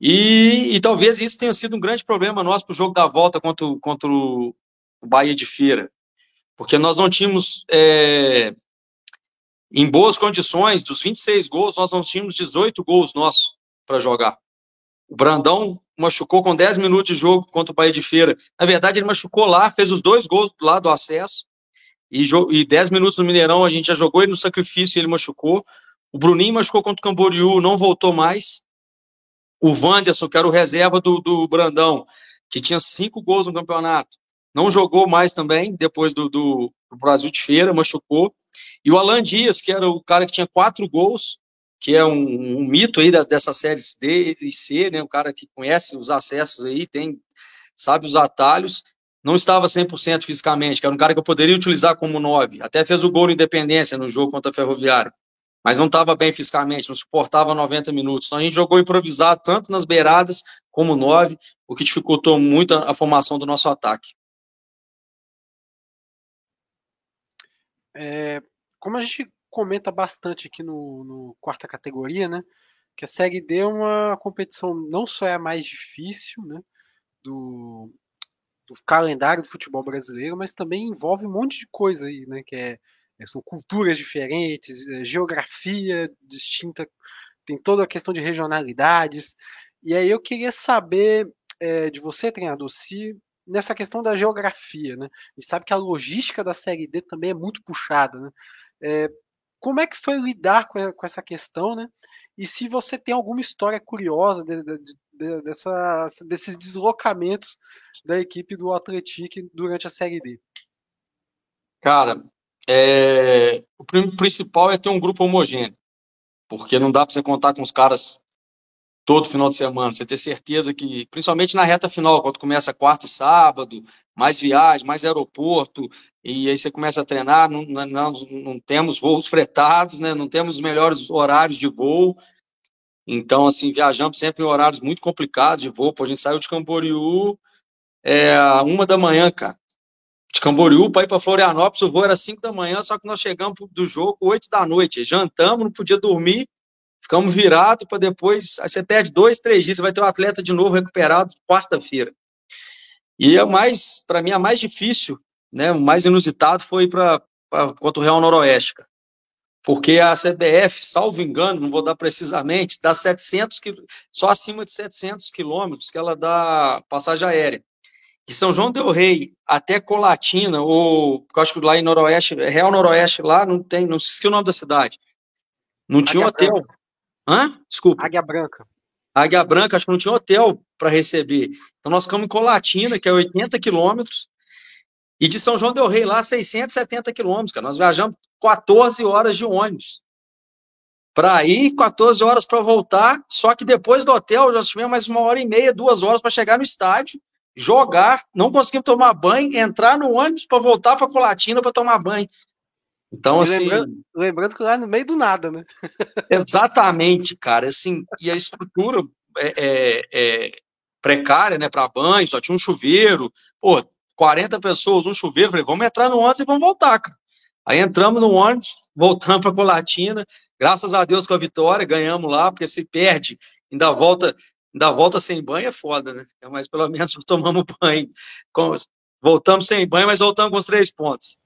e, e, talvez isso tenha sido um grande problema nosso para o jogo da volta contra, contra o Bahia de Feira. Porque nós não tínhamos, é, em boas condições, dos 26 gols, nós não tínhamos 18 gols nossos para jogar. O Brandão machucou com 10 minutos de jogo contra o Bahia de Feira. Na verdade, ele machucou lá, fez os dois gols lá do acesso. E, e 10 minutos no Mineirão, a gente já jogou ele no sacrifício e ele machucou. O Bruninho machucou contra o Camboriú, não voltou mais. O Wanderson, que era o reserva do, do Brandão, que tinha cinco gols no campeonato, não jogou mais também, depois do, do, do Brasil de Feira, machucou. E o Alan Dias, que era o cara que tinha quatro gols, que é um, um mito aí da, dessas séries D e C, né? Um cara que conhece os acessos aí, tem, sabe os atalhos, não estava 100% fisicamente, que era um cara que eu poderia utilizar como nove. Até fez o gol de independência no jogo contra a Ferroviária mas não estava bem fisicamente, não suportava 90 minutos. Então a gente jogou improvisado tanto nas beiradas como nove, o que dificultou muito a, a formação do nosso ataque. É, como a gente comenta bastante aqui no, no, quarta categoria, né? Que a Série D é uma competição não só é a mais difícil, né? Do, do calendário do futebol brasileiro, mas também envolve um monte de coisa aí, né? Que é são culturas diferentes, é, geografia distinta, tem toda a questão de regionalidades. E aí eu queria saber é, de você, treinador, se nessa questão da geografia, né? Gente sabe que a logística da Série D também é muito puxada, né? É, como é que foi lidar com, com, essa questão, né? E se você tem alguma história curiosa de, de, de, dessa, desses deslocamentos da equipe do Atlético durante a Série D. Cara, é, o principal é ter um grupo homogêneo, porque não dá para você contar com os caras todo final de semana. Você ter certeza que, principalmente na reta final, quando começa quarta e sábado, mais viagem, mais aeroporto, e aí você começa a treinar, não, não, não temos voos fretados, né? não temos os melhores horários de voo. Então, assim, viajamos sempre em horários muito complicados de voo. Pô, a gente saiu de Camboriú é, uma da manhã, cara de Camboriú para ir para Florianópolis, o voo era 5 da manhã, só que nós chegamos do jogo 8 da noite. Jantamos, não podia dormir, ficamos virados para depois. Aí você perde dois, três dias, você vai ter um atleta de novo recuperado quarta-feira. E é mais, para mim, a mais difícil, né, o mais inusitado foi para contra o Real Noroeste. Porque a CBF, salvo engano, não vou dar precisamente, dá 700 só acima de 700 quilômetros que ela dá passagem aérea de São João del Rei até Colatina, ou eu acho que lá em Noroeste, Real Noroeste, lá não tem, não esqueci o nome da cidade. Não tinha Águia hotel. Branca. Hã? Desculpa. Águia Branca. Águia Branca, acho que não tinha hotel para receber. Então nós ficamos em Colatina, que é 80 quilômetros, e de São João del Rei lá, 670 quilômetros, cara. Nós viajamos 14 horas de ônibus. Para ir, 14 horas para voltar, só que depois do hotel já tivemos mais uma hora e meia, duas horas para chegar no estádio, jogar, não conseguimos tomar banho, entrar no ônibus para voltar para Colatina para tomar banho. Então, assim. Lembrando, lembrando, que lá no meio do nada, né? exatamente, cara. Assim, e a estrutura é, é, é precária, né, para banho, só tinha um chuveiro. Pô, 40 pessoas, um chuveiro. Falei, vamos entrar no ônibus e vamos voltar, cara. Aí entramos no ônibus, voltamos para Colatina. Graças a Deus com a vitória, ganhamos lá, porque se perde, ainda volta, ainda volta sem banho é foda, né? Mas pelo menos tomamos banho. Voltamos sem banho, mas voltamos com os três pontos.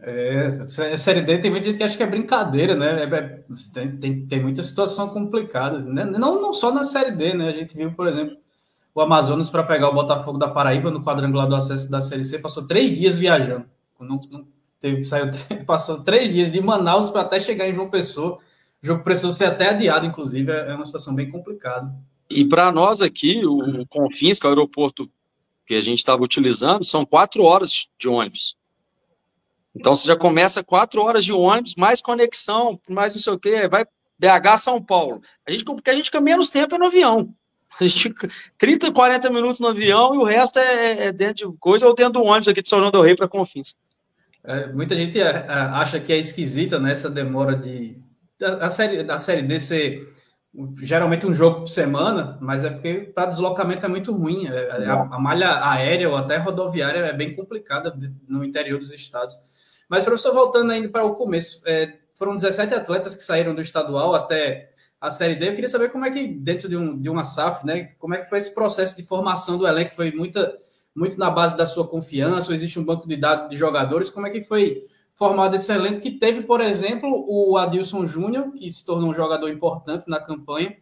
É, Série D tem muita gente que acha que é brincadeira, né? É, é, tem, tem, tem muita situação complicada. Né? Não, não só na Série D, né? A gente viu, por exemplo, o Amazonas para pegar o Botafogo da Paraíba no quadrangular do acesso da Série C, passou três dias viajando. Não, não teve, saiu, passou três dias de Manaus para até chegar em João Pessoa. O jogo precisou ser até adiado, inclusive, é uma situação bem complicada. E para nós aqui, o Confins, que é o aeroporto que a gente estava utilizando, são quatro horas de ônibus. Então você já começa quatro horas de ônibus, mais conexão, mais não sei o quê, vai BH São Paulo. A gente, porque a gente fica menos tempo é no avião. A gente fica 30, 40 minutos no avião e o resto é, é dentro de coisa ou dentro do ônibus aqui de São João do Rei para Confins. É, muita gente é, é, acha que é esquisita né, demora de. A, série, a série D ser geralmente um jogo por semana, mas é porque para deslocamento é muito ruim. É, a, a malha aérea ou até rodoviária é bem complicada no interior dos estados. Mas, professor, voltando ainda para o começo, é, foram 17 atletas que saíram do estadual até a Série D. Eu queria saber como é que, dentro de, um, de uma SAF, né, como é que foi esse processo de formação do elenco? Foi muita, muito na base da sua confiança? Ou existe um banco de dados de jogadores? Como é que foi formado esse elenco que teve, por exemplo, o Adilson Júnior, que se tornou um jogador importante na campanha,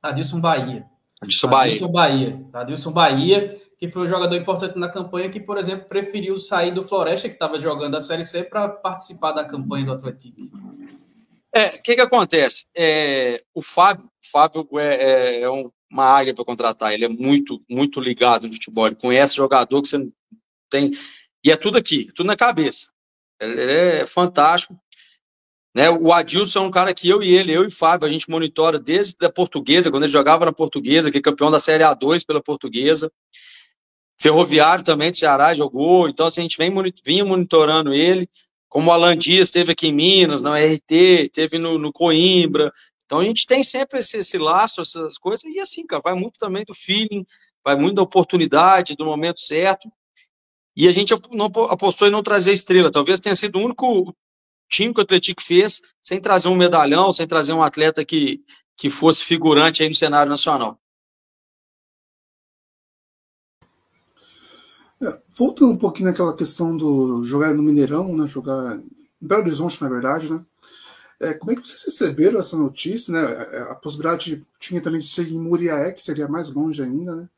Adilson Bahia. Adilson Bahia. Adilson Bahia. Adilson Bahia que foi um jogador importante na campanha, que, por exemplo, preferiu sair do Floresta, que estava jogando a Série C, para participar da campanha do Atlético. É, o que, que acontece? É, o Fábio, Fábio é, é, é uma águia para contratar, ele é muito, muito ligado no futebol, ele conhece jogador que você tem, e é tudo aqui, tudo na cabeça. Ele é fantástico. Né? O Adilson é um cara que eu e ele, eu e Fábio, a gente monitora desde a portuguesa, quando ele jogava na portuguesa, que é campeão da Série A2 pela portuguesa. Ferroviário também de Ceará jogou, então assim, a gente vem, vinha monitorando ele, como o Alan Dias teve aqui em Minas, na RT, teve no, no Coimbra, então a gente tem sempre esse, esse laço, essas coisas, e assim, cara, vai muito também do feeling, vai muito da oportunidade, do momento certo, e a gente não apostou em não trazer estrela, talvez tenha sido o único time que o Atlético fez sem trazer um medalhão, sem trazer um atleta que, que fosse figurante aí no cenário nacional. É, voltando um pouquinho naquela questão do jogar no Mineirão, né, jogar em Belo Horizonte, na verdade, né? É, como é que vocês receberam essa notícia, né? É, a possibilidade tinha também de ser em Muriaé, que seria mais longe ainda, né?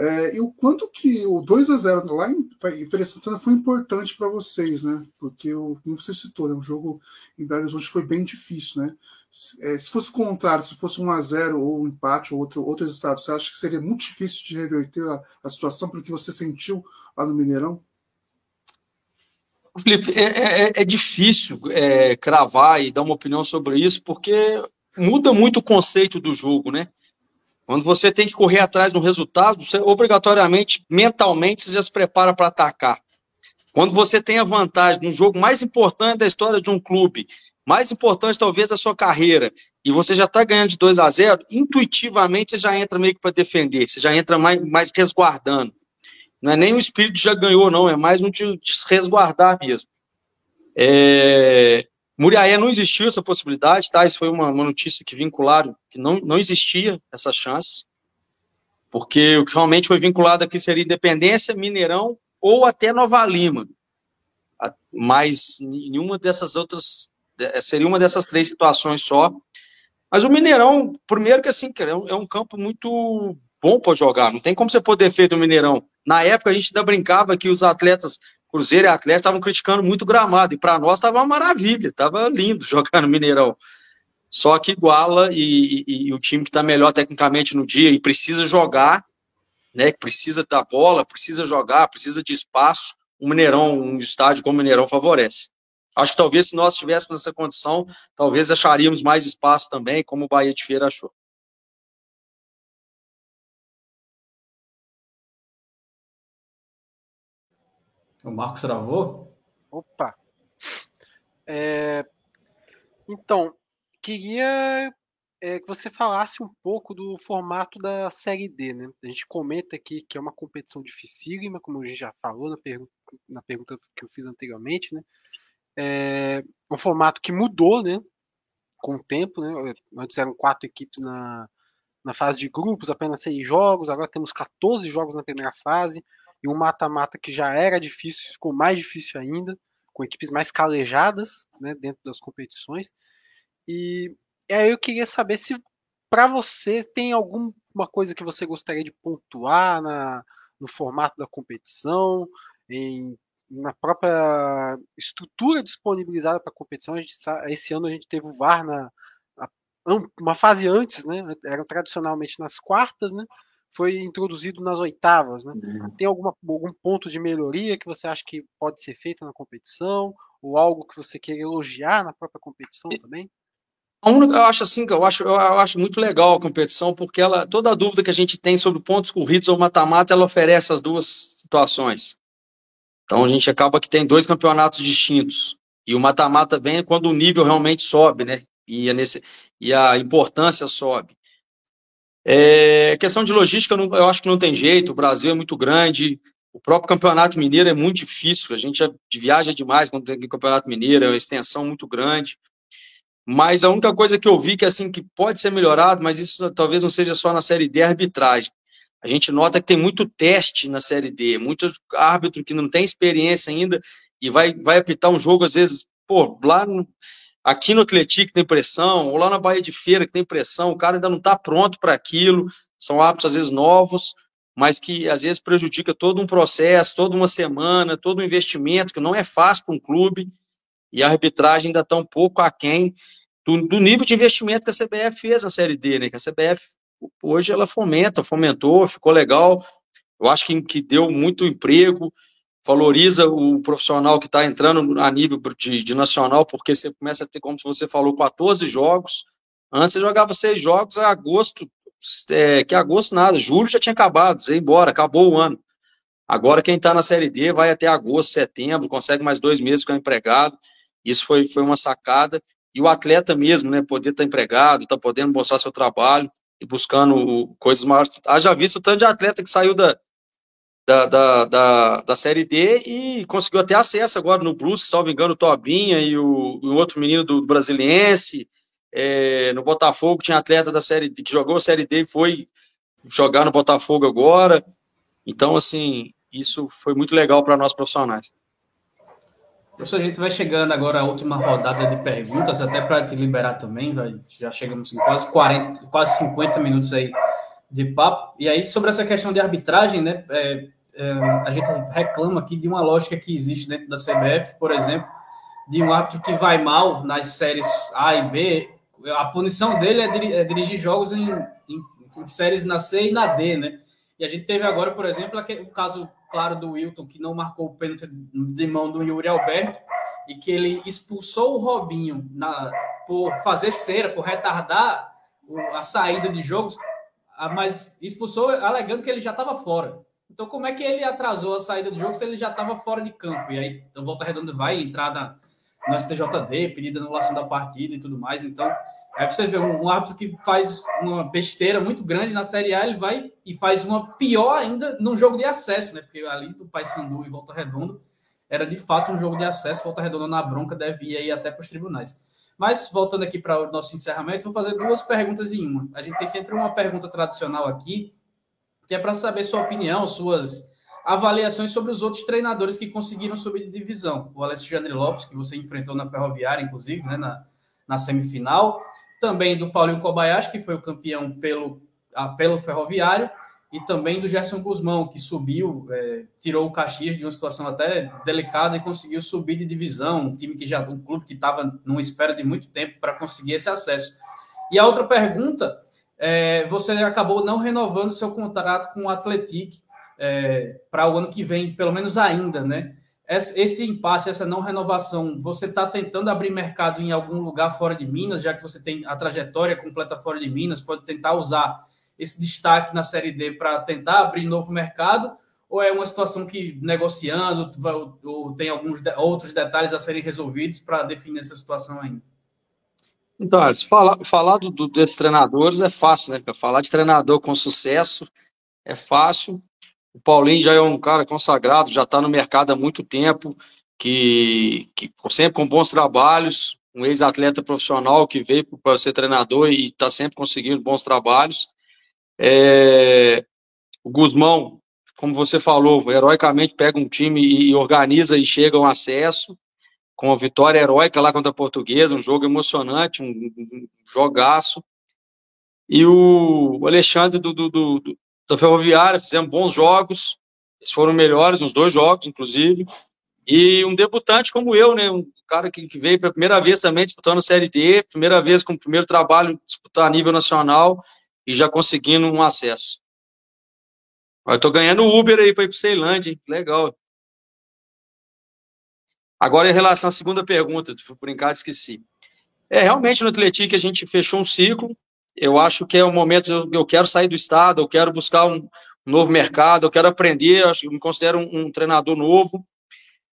É, e o quanto que o 2 a 0 lá em, em Feira Santana foi importante para vocês, né? Porque, o, como você citou, né, o jogo em Belo Horizonte foi bem difícil, né? É, se fosse o contrário, se fosse um a 0 ou um empate ou outro, outro resultado, você acha que seria muito difícil de reverter a, a situação pelo que você sentiu lá no Mineirão? Felipe, é, é, é difícil é, cravar e dar uma opinião sobre isso, porque muda muito o conceito do jogo, né? Quando você tem que correr atrás do resultado, você obrigatoriamente, mentalmente, você já se prepara para atacar. Quando você tem a vantagem no jogo mais importante da história de um clube, mais importante talvez da sua carreira, e você já está ganhando de 2 a 0, intuitivamente você já entra meio que para defender, você já entra mais, mais resguardando. Não é nem o espírito já ganhou, não, é mais um de, de resguardar mesmo. É, Muriaé não existiu essa possibilidade, tá? Isso foi uma, uma notícia que vincularam, que não, não existia essa chance, porque o que realmente foi vinculado aqui seria Independência, Mineirão ou até Nova Lima. Mas nenhuma dessas outras é, seria uma dessas três situações só. Mas o Mineirão, primeiro que assim, cara, é um é campo muito bom para jogar. Não tem como você poder defender o Mineirão. Na época a gente ainda brincava que os atletas, Cruzeiro e Atlético, estavam criticando muito o gramado. E para nós estava uma maravilha, estava lindo jogar no Mineirão. só que iguala e, e, e o time que está melhor tecnicamente no dia e precisa jogar, né, precisa da bola, precisa jogar, precisa de espaço, o Mineirão, um estádio como o Mineirão favorece. Acho que talvez se nós estivéssemos nessa condição, talvez acharíamos mais espaço também, como o Bahia de Feira achou. O Marcos travou? Opa! É... Então, queria é, que você falasse um pouco do formato da Série D, né? A gente comenta aqui que é uma competição dificílima, como a gente já falou na, pergu na pergunta que eu fiz anteriormente, né? É um formato que mudou, né? Com o tempo, né? Antes eram quatro equipes na, na fase de grupos, apenas seis jogos, agora temos 14 jogos na primeira fase, e um mata-mata que já era difícil, ficou mais difícil ainda, com equipes mais calejadas né, dentro das competições. E, e aí eu queria saber se para você tem alguma coisa que você gostaria de pontuar na, no formato da competição, em, na própria estrutura disponibilizada para a competição. A esse ano a gente teve o VAR na uma fase antes, né? Eram tradicionalmente nas quartas, né? Foi introduzido nas oitavas, né? Uhum. Tem alguma, algum ponto de melhoria que você acha que pode ser feito na competição? Ou algo que você queira elogiar na própria competição também? eu acho assim, eu acho, eu acho muito legal a competição, porque ela, toda a dúvida que a gente tem sobre pontos corridos ou mata-mata, ela oferece as duas situações. Então a gente acaba que tem dois campeonatos distintos. E o mata-mata vem quando o nível realmente sobe, né? E a, nesse, e a importância sobe. É, questão de logística, eu, não, eu acho que não tem jeito. O Brasil é muito grande. O próprio Campeonato Mineiro é muito difícil. A gente viaja demais quando tem Campeonato Mineiro, é uma extensão muito grande. Mas a única coisa que eu vi que assim que pode ser melhorado, mas isso talvez não seja só na série D, é arbitragem. A gente nota que tem muito teste na série D, muito árbitro que não tem experiência ainda e vai, vai apitar um jogo às vezes, pô, lá no, aqui no Atlético tem pressão, ou lá na Bahia de Feira que tem pressão, o cara ainda não está pronto para aquilo. São árbitros às vezes novos, mas que às vezes prejudica todo um processo, toda uma semana, todo um investimento que não é fácil para um clube e a arbitragem ainda está um pouco aquém do, do, nível de investimento que a CBF fez na Série D, né? Que a CBF hoje ela fomenta, fomentou, ficou legal. Eu acho que, que deu muito emprego, valoriza o profissional que está entrando a nível de, de, nacional, porque você começa a ter, como você falou, 14 jogos. Antes você jogava seis jogos a agosto, é, que agosto nada, julho já tinha acabado, ia embora, acabou o ano. Agora quem está na Série D vai até agosto, setembro, consegue mais dois meses com o empregado. Isso foi, foi uma sacada e o atleta mesmo, né, poder estar tá empregado, tá podendo mostrar seu trabalho e buscando coisas maiores. Haja visto o tanto de atleta que saiu da, da, da, da, da, Série D e conseguiu até acesso agora no Brusque, salvo engano, o Tobinha e o, o outro menino do, Brasiliense. É, no Botafogo tinha atleta da Série D que jogou a Série D e foi jogar no Botafogo agora. Então, assim, isso foi muito legal para nós profissionais. Professor, a gente vai chegando agora à última rodada de perguntas, até para te liberar também, já chegamos em quase 40, quase 50 minutos aí de papo. E aí, sobre essa questão de arbitragem, né, é, a gente reclama aqui de uma lógica que existe dentro da CBF, por exemplo, de um árbitro que vai mal nas séries A e B, a punição dele é, dir, é dirigir jogos em, em, em, séries na C e na D, né? E a gente teve agora, por exemplo, o caso claro do Wilton, que não marcou o pênalti de mão do Yuri Alberto, e que ele expulsou o Robinho na, por fazer cera, por retardar a saída de jogos, mas expulsou alegando que ele já estava fora. Então, como é que ele atrasou a saída do jogo se ele já estava fora de campo? E aí, a Volta Redonda vai entrar na, no STJD, pedida anulação da partida e tudo mais. Então, Aí você vê um, um, árbitro que faz uma besteira muito grande na Série A, ele vai e faz uma pior ainda num jogo de acesso, né? Porque ali do Paysandu e Volta Redonda era de fato um jogo de acesso. Volta Redonda na bronca deve ir até para os tribunais. Mas voltando aqui para o nosso encerramento, vou fazer duas perguntas em uma. A gente tem sempre uma pergunta tradicional aqui, que é para saber sua opinião, suas avaliações sobre os outros treinadores que conseguiram subir de divisão. O Alexandre Lopes, que você enfrentou na Ferroviária, inclusive, né, na, na semifinal também do Paulinho Kobayashi, que foi o campeão pelo, pelo Ferroviário, e também do Gerson Guzmão, que subiu, é, tirou o Caxias de uma situação até delicada e conseguiu subir de divisão, um time que já, um clube que estava numa espera de muito tempo para conseguir esse acesso. E a outra pergunta, é, você acabou não renovando seu contrato com o Atletic é, para o ano que vem, pelo menos ainda, né? Esse impasse, essa não renovação, você está tentando abrir mercado em algum lugar fora de Minas, já que você tem a trajetória completa fora de Minas, pode tentar usar esse destaque na Série D para tentar abrir novo mercado? Ou é uma situação que, negociando, ou tem alguns outros detalhes a serem resolvidos para definir essa situação ainda? Então, falar, do, do, desses treinadores é fácil, né? Falar de treinador com sucesso é fácil. O Paulinho já é um cara consagrado, já está no mercado há muito tempo, que, que sempre com bons trabalhos, um ex-atleta profissional que veio para ser treinador e está sempre conseguindo bons trabalhos. É, o Guzmão, como você falou, heroicamente pega um time e, organiza e chega um acesso, com a vitória heróica lá contra a Portuguesa, um jogo emocionante, um, um jogaço. E o Alexandre do, do, do, da Ferroviária, fizemos bons jogos, eles foram melhores nos dois jogos, inclusive. E um debutante como eu, né? Um cara que, que veio pela primeira vez também disputando Série D, primeira vez com o primeiro trabalho disputar a nível nacional e já conseguindo um acesso. Eu tô ganhando Uber aí para ir para Ceilândia, hein? legal. Agora, em relação à segunda pergunta, por brincar, esqueci. É, realmente no Atlético a gente fechou um ciclo. Eu acho que é o momento, eu, eu quero sair do estado, eu quero buscar um, um novo mercado, eu quero aprender, eu, eu me considero um, um, treinador novo.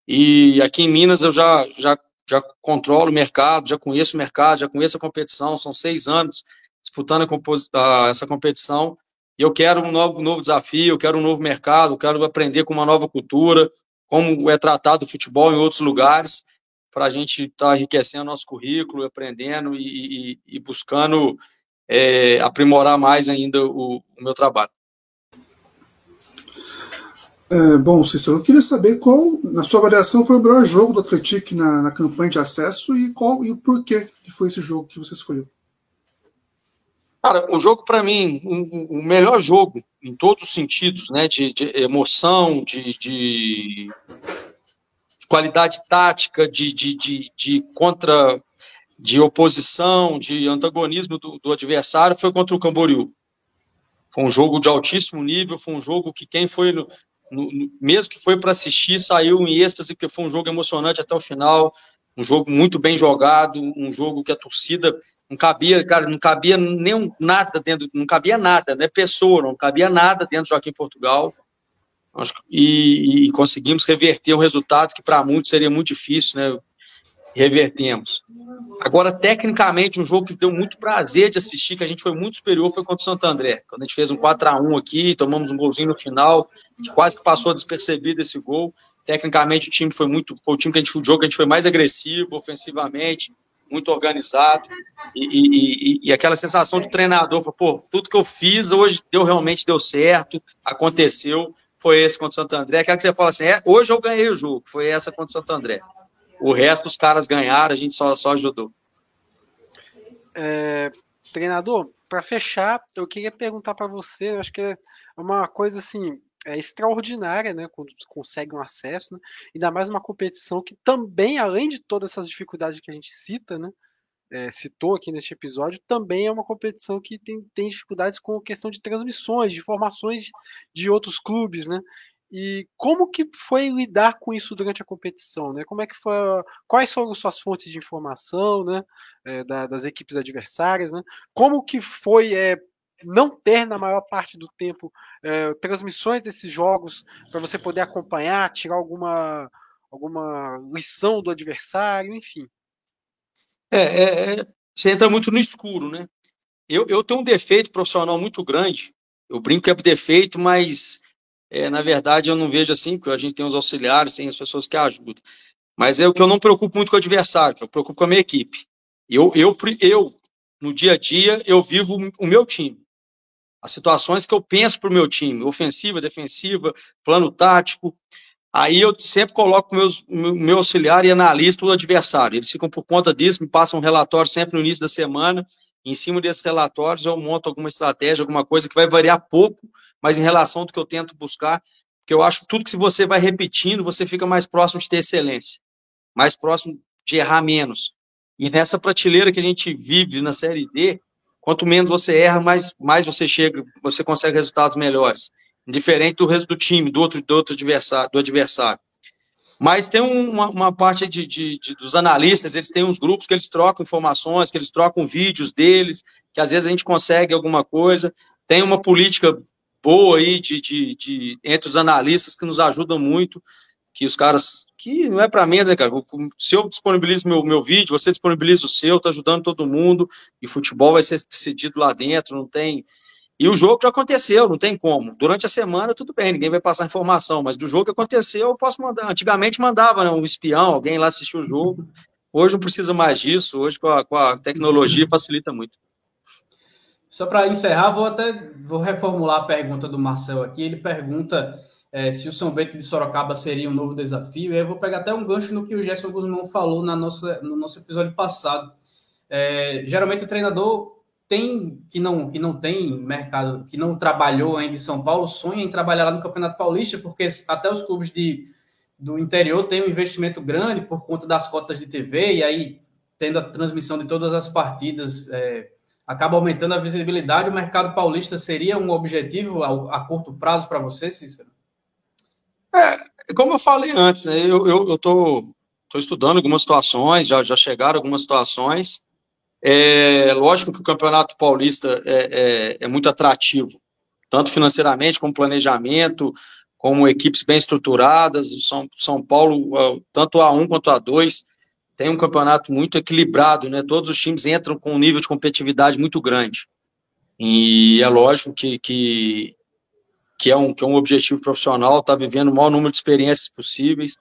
E aqui em Minas eu já, já, já controlo o mercado, já conheço o mercado, já conheço a competição, são seis anos disputando a, a, essa competição. E eu quero um novo, novo desafio, eu quero um novo mercado, eu quero aprender com uma nova cultura, como é tratado o futebol em outros lugares, para a gente estar tá enriquecendo nosso currículo, aprendendo e, e, e buscando é, aprimorar mais ainda o, o meu trabalho. É, bom, Cícero, eu queria saber qual, na sua avaliação, foi o melhor jogo do Atlético na, na campanha de acesso e qual e o porquê que foi esse jogo que você escolheu. Cara, o jogo, para mim, o, o, melhor jogo, em todos os sentidos, né? De, de emoção, de, de, qualidade tática, de, de, de, contra. de oposição, de antagonismo do, do adversário, foi contra o Camboriú. Foi um jogo de altíssimo nível, foi um jogo que quem foi no, no, mesmo que foi para assistir, saiu em êxtase, porque foi um jogo emocionante até o final, um jogo muito bem jogado, um jogo que a torcida não cabia, cara, não cabia nem nada dentro, não cabia nada, né? Pessoa, não cabia nada dentro do Joaquim Portugal. E, e conseguimos reverter um resultado que para muitos seria muito difícil, né? Revertemos. Agora, tecnicamente, um jogo que deu muito prazer de assistir, que a gente foi muito superior, foi contra o Santo André. Quando a gente fez um 4 a 1 aqui, tomamos um golzinho no final, que quase que passou despercebido esse gol. Tecnicamente, o time foi muito. Foi o time que a gente o jogo que a gente foi mais agressivo ofensivamente, muito organizado. E, e, e, aquela sensação do treinador, pô, tudo que eu fiz hoje deu realmente deu certo, aconteceu. Foi esse contra o Santo André. Aquela que você fala assim, é, hoje eu ganhei o jogo, foi essa contra o Santo André. O resto os caras ganharam, a gente só, só ajudou. É, treinador, para fechar, eu queria perguntar para você, acho que é uma coisa assim, é extraordinária, né, quando consegue um acesso, né, ainda mais uma competição que também, além de todas essas dificuldades que a gente cita, né, é, citou aqui neste episódio, também é uma competição que tem, tem dificuldades com questão de transmissões, de informações de outros clubes, né, e como que foi lidar com isso durante a competição, né? Como é que foi? Quais foram suas fontes de informação, né? É, da, das equipes adversárias, né? Como que foi é, não ter na maior parte do tempo é, transmissões desses jogos para você poder acompanhar, tirar alguma, alguma lição do adversário, enfim. É, é, é, você entra muito no escuro, né? Eu, eu tenho um defeito profissional muito grande. Eu brinco que é defeito, mas é, na verdade eu não vejo assim, porque a gente tem os auxiliares, tem as pessoas que ajudam. Mas é o que eu não preocupo muito com o adversário, eu preocupo com a minha equipe. Eu, eu, eu no dia a dia, eu vivo o meu time as situações que eu penso para o meu time, ofensiva, defensiva, plano tático. Aí eu sempre coloco meus, meu auxiliar e analista o adversário. Eles ficam por conta disso, me passam um relatório sempre no início da semana Em cima desses relatórios, eu monto alguma estratégia, alguma coisa que vai variar pouco, mas em relação ao que eu tento buscar, porque eu acho que tudo que você vai repetindo, você fica mais próximo de ter excelência, mais próximo de errar menos. E nessa prateleira que a gente vive na Série D, quanto menos você erra, mais, mais você chega, você consegue resultados melhores. Diferente do resto do time, do outro, do outro adversário, do adversário. Mas tem uma, uma parte de, de, de, dos analistas, eles têm uns grupos que eles trocam informações, que eles trocam vídeos deles, que às vezes a gente consegue alguma coisa. Tem uma política boa aí de, de, de entre os analistas que nos ajudam muito, que os caras, que não é para mim, né, cara? Se eu disponibilizo meu, meu vídeo, você disponibiliza o seu, tá ajudando todo mundo, e futebol vai ser decidido lá dentro, não tem e o jogo já aconteceu, não tem como. Durante a semana, tudo bem, ninguém vai passar informação, mas do jogo que aconteceu, eu posso mandar. Antigamente mandava né, um espião, alguém lá assistir o jogo. Hoje não precisa mais disso, hoje com a, com a tecnologia facilita muito. Só para encerrar, vou até vou reformular a pergunta do Marcel aqui. Ele pergunta é, se o São Bento de Sorocaba seria um novo desafio. E eu vou pegar até um gancho no que o Gerson Guzmão falou na nossa, no nosso episódio passado. É, geralmente o treinador tem que não que não tem mercado, que não trabalhou ainda em São Paulo, sonha em trabalhar lá no Campeonato Paulista, porque até os clubes de, do interior têm um investimento grande por conta das cotas de TV, e aí, tendo a transmissão de todas as partidas, é, acaba aumentando a visibilidade. O mercado paulista seria um objetivo a, a curto prazo para você, Cícero? É, como eu falei antes, né, eu estou estudando algumas situações, já, já chegaram algumas situações. É lógico que o Campeonato Paulista é, é, é muito atrativo, tanto financeiramente como planejamento, como equipes bem estruturadas. O São, São Paulo, tanto a 1 quanto a 2, tem um campeonato muito equilibrado, né? Todos os times entram com um nível de competitividade muito grande. E é lógico que, que, que, é, um, que é um objetivo profissional, estar tá vivendo o maior número de experiências possíveis.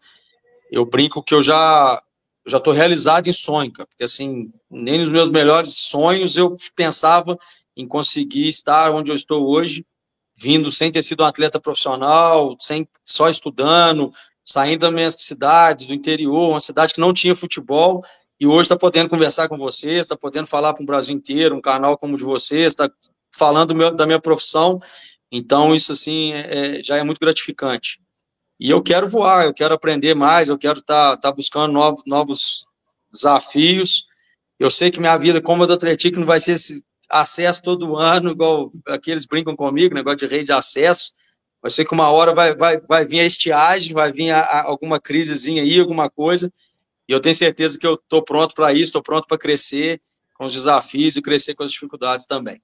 Eu brinco que eu já já estou realizado em sonho, cara, porque assim, nem nos meus melhores sonhos eu pensava em conseguir estar onde eu estou hoje, vindo sem ter sido um atleta profissional, sem só estudando, saindo da minha cidade, do interior, uma cidade que não tinha futebol, e hoje está podendo conversar com vocês, está podendo falar com o Brasil inteiro, um canal como o de vocês, está falando meu, da minha profissão, então isso assim é, já é muito gratificante. E eu quero voar, eu quero aprender mais, eu quero estar tá, tá buscando novos, novos desafios. Eu sei que minha vida como do Atlético não vai ser esse acesso todo ano, igual aqueles brincam comigo, negócio de rei de acesso. Vai ser que uma hora vai, vai, vai vir a estiagem, vai vir a, a alguma crisezinha aí, alguma coisa. E eu tenho certeza que eu estou pronto para isso, estou pronto para crescer com os desafios e crescer com as dificuldades também.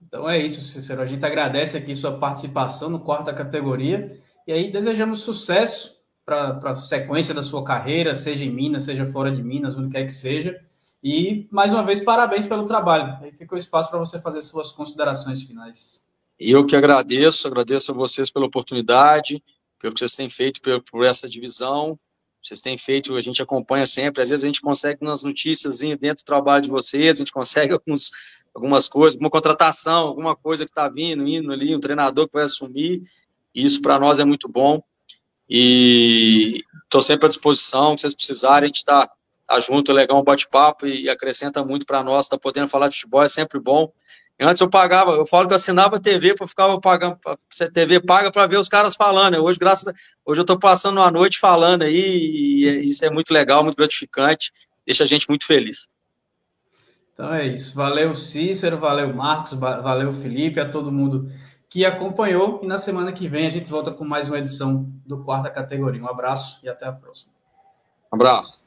Então é isso, Cícero. A gente agradece aqui sua participação no quarta categoria. E aí desejamos sucesso para a sequência da sua carreira, seja em Minas, seja fora de Minas, onde quer que seja. E, mais uma vez, parabéns pelo trabalho. Aí fica o espaço para você fazer suas considerações finais. Eu que agradeço, agradeço a vocês pela oportunidade, pelo que vocês têm feito por, por essa divisão. Vocês têm feito, a gente acompanha sempre. Às vezes a gente consegue umas notícias dentro do trabalho de vocês, a gente consegue alguns, algumas coisas, alguma contratação, alguma coisa que está vindo, indo ali, um treinador que vai assumir. Isso para nós é muito bom. E estou sempre à disposição. Se vocês precisarem, a gente está tá junto, é legal um bate-papo e, acrescenta muito para nós. Está podendo falar de futebol é sempre bom. Antes eu pagava, eu falo que eu assinava TV para ficar pagando, a TV paga para ver os caras falando. Hoje, graças a, hoje eu estou passando uma noite falando aí, e isso é muito legal, muito gratificante, deixa a gente muito feliz. Então é isso. Valeu, Cícero, valeu, Marcos, valeu, Felipe, a todo mundo que acompanhou. E na semana que vem a gente volta com mais uma edição do Quarta Categoria. Um abraço e até a próxima. Um abraço.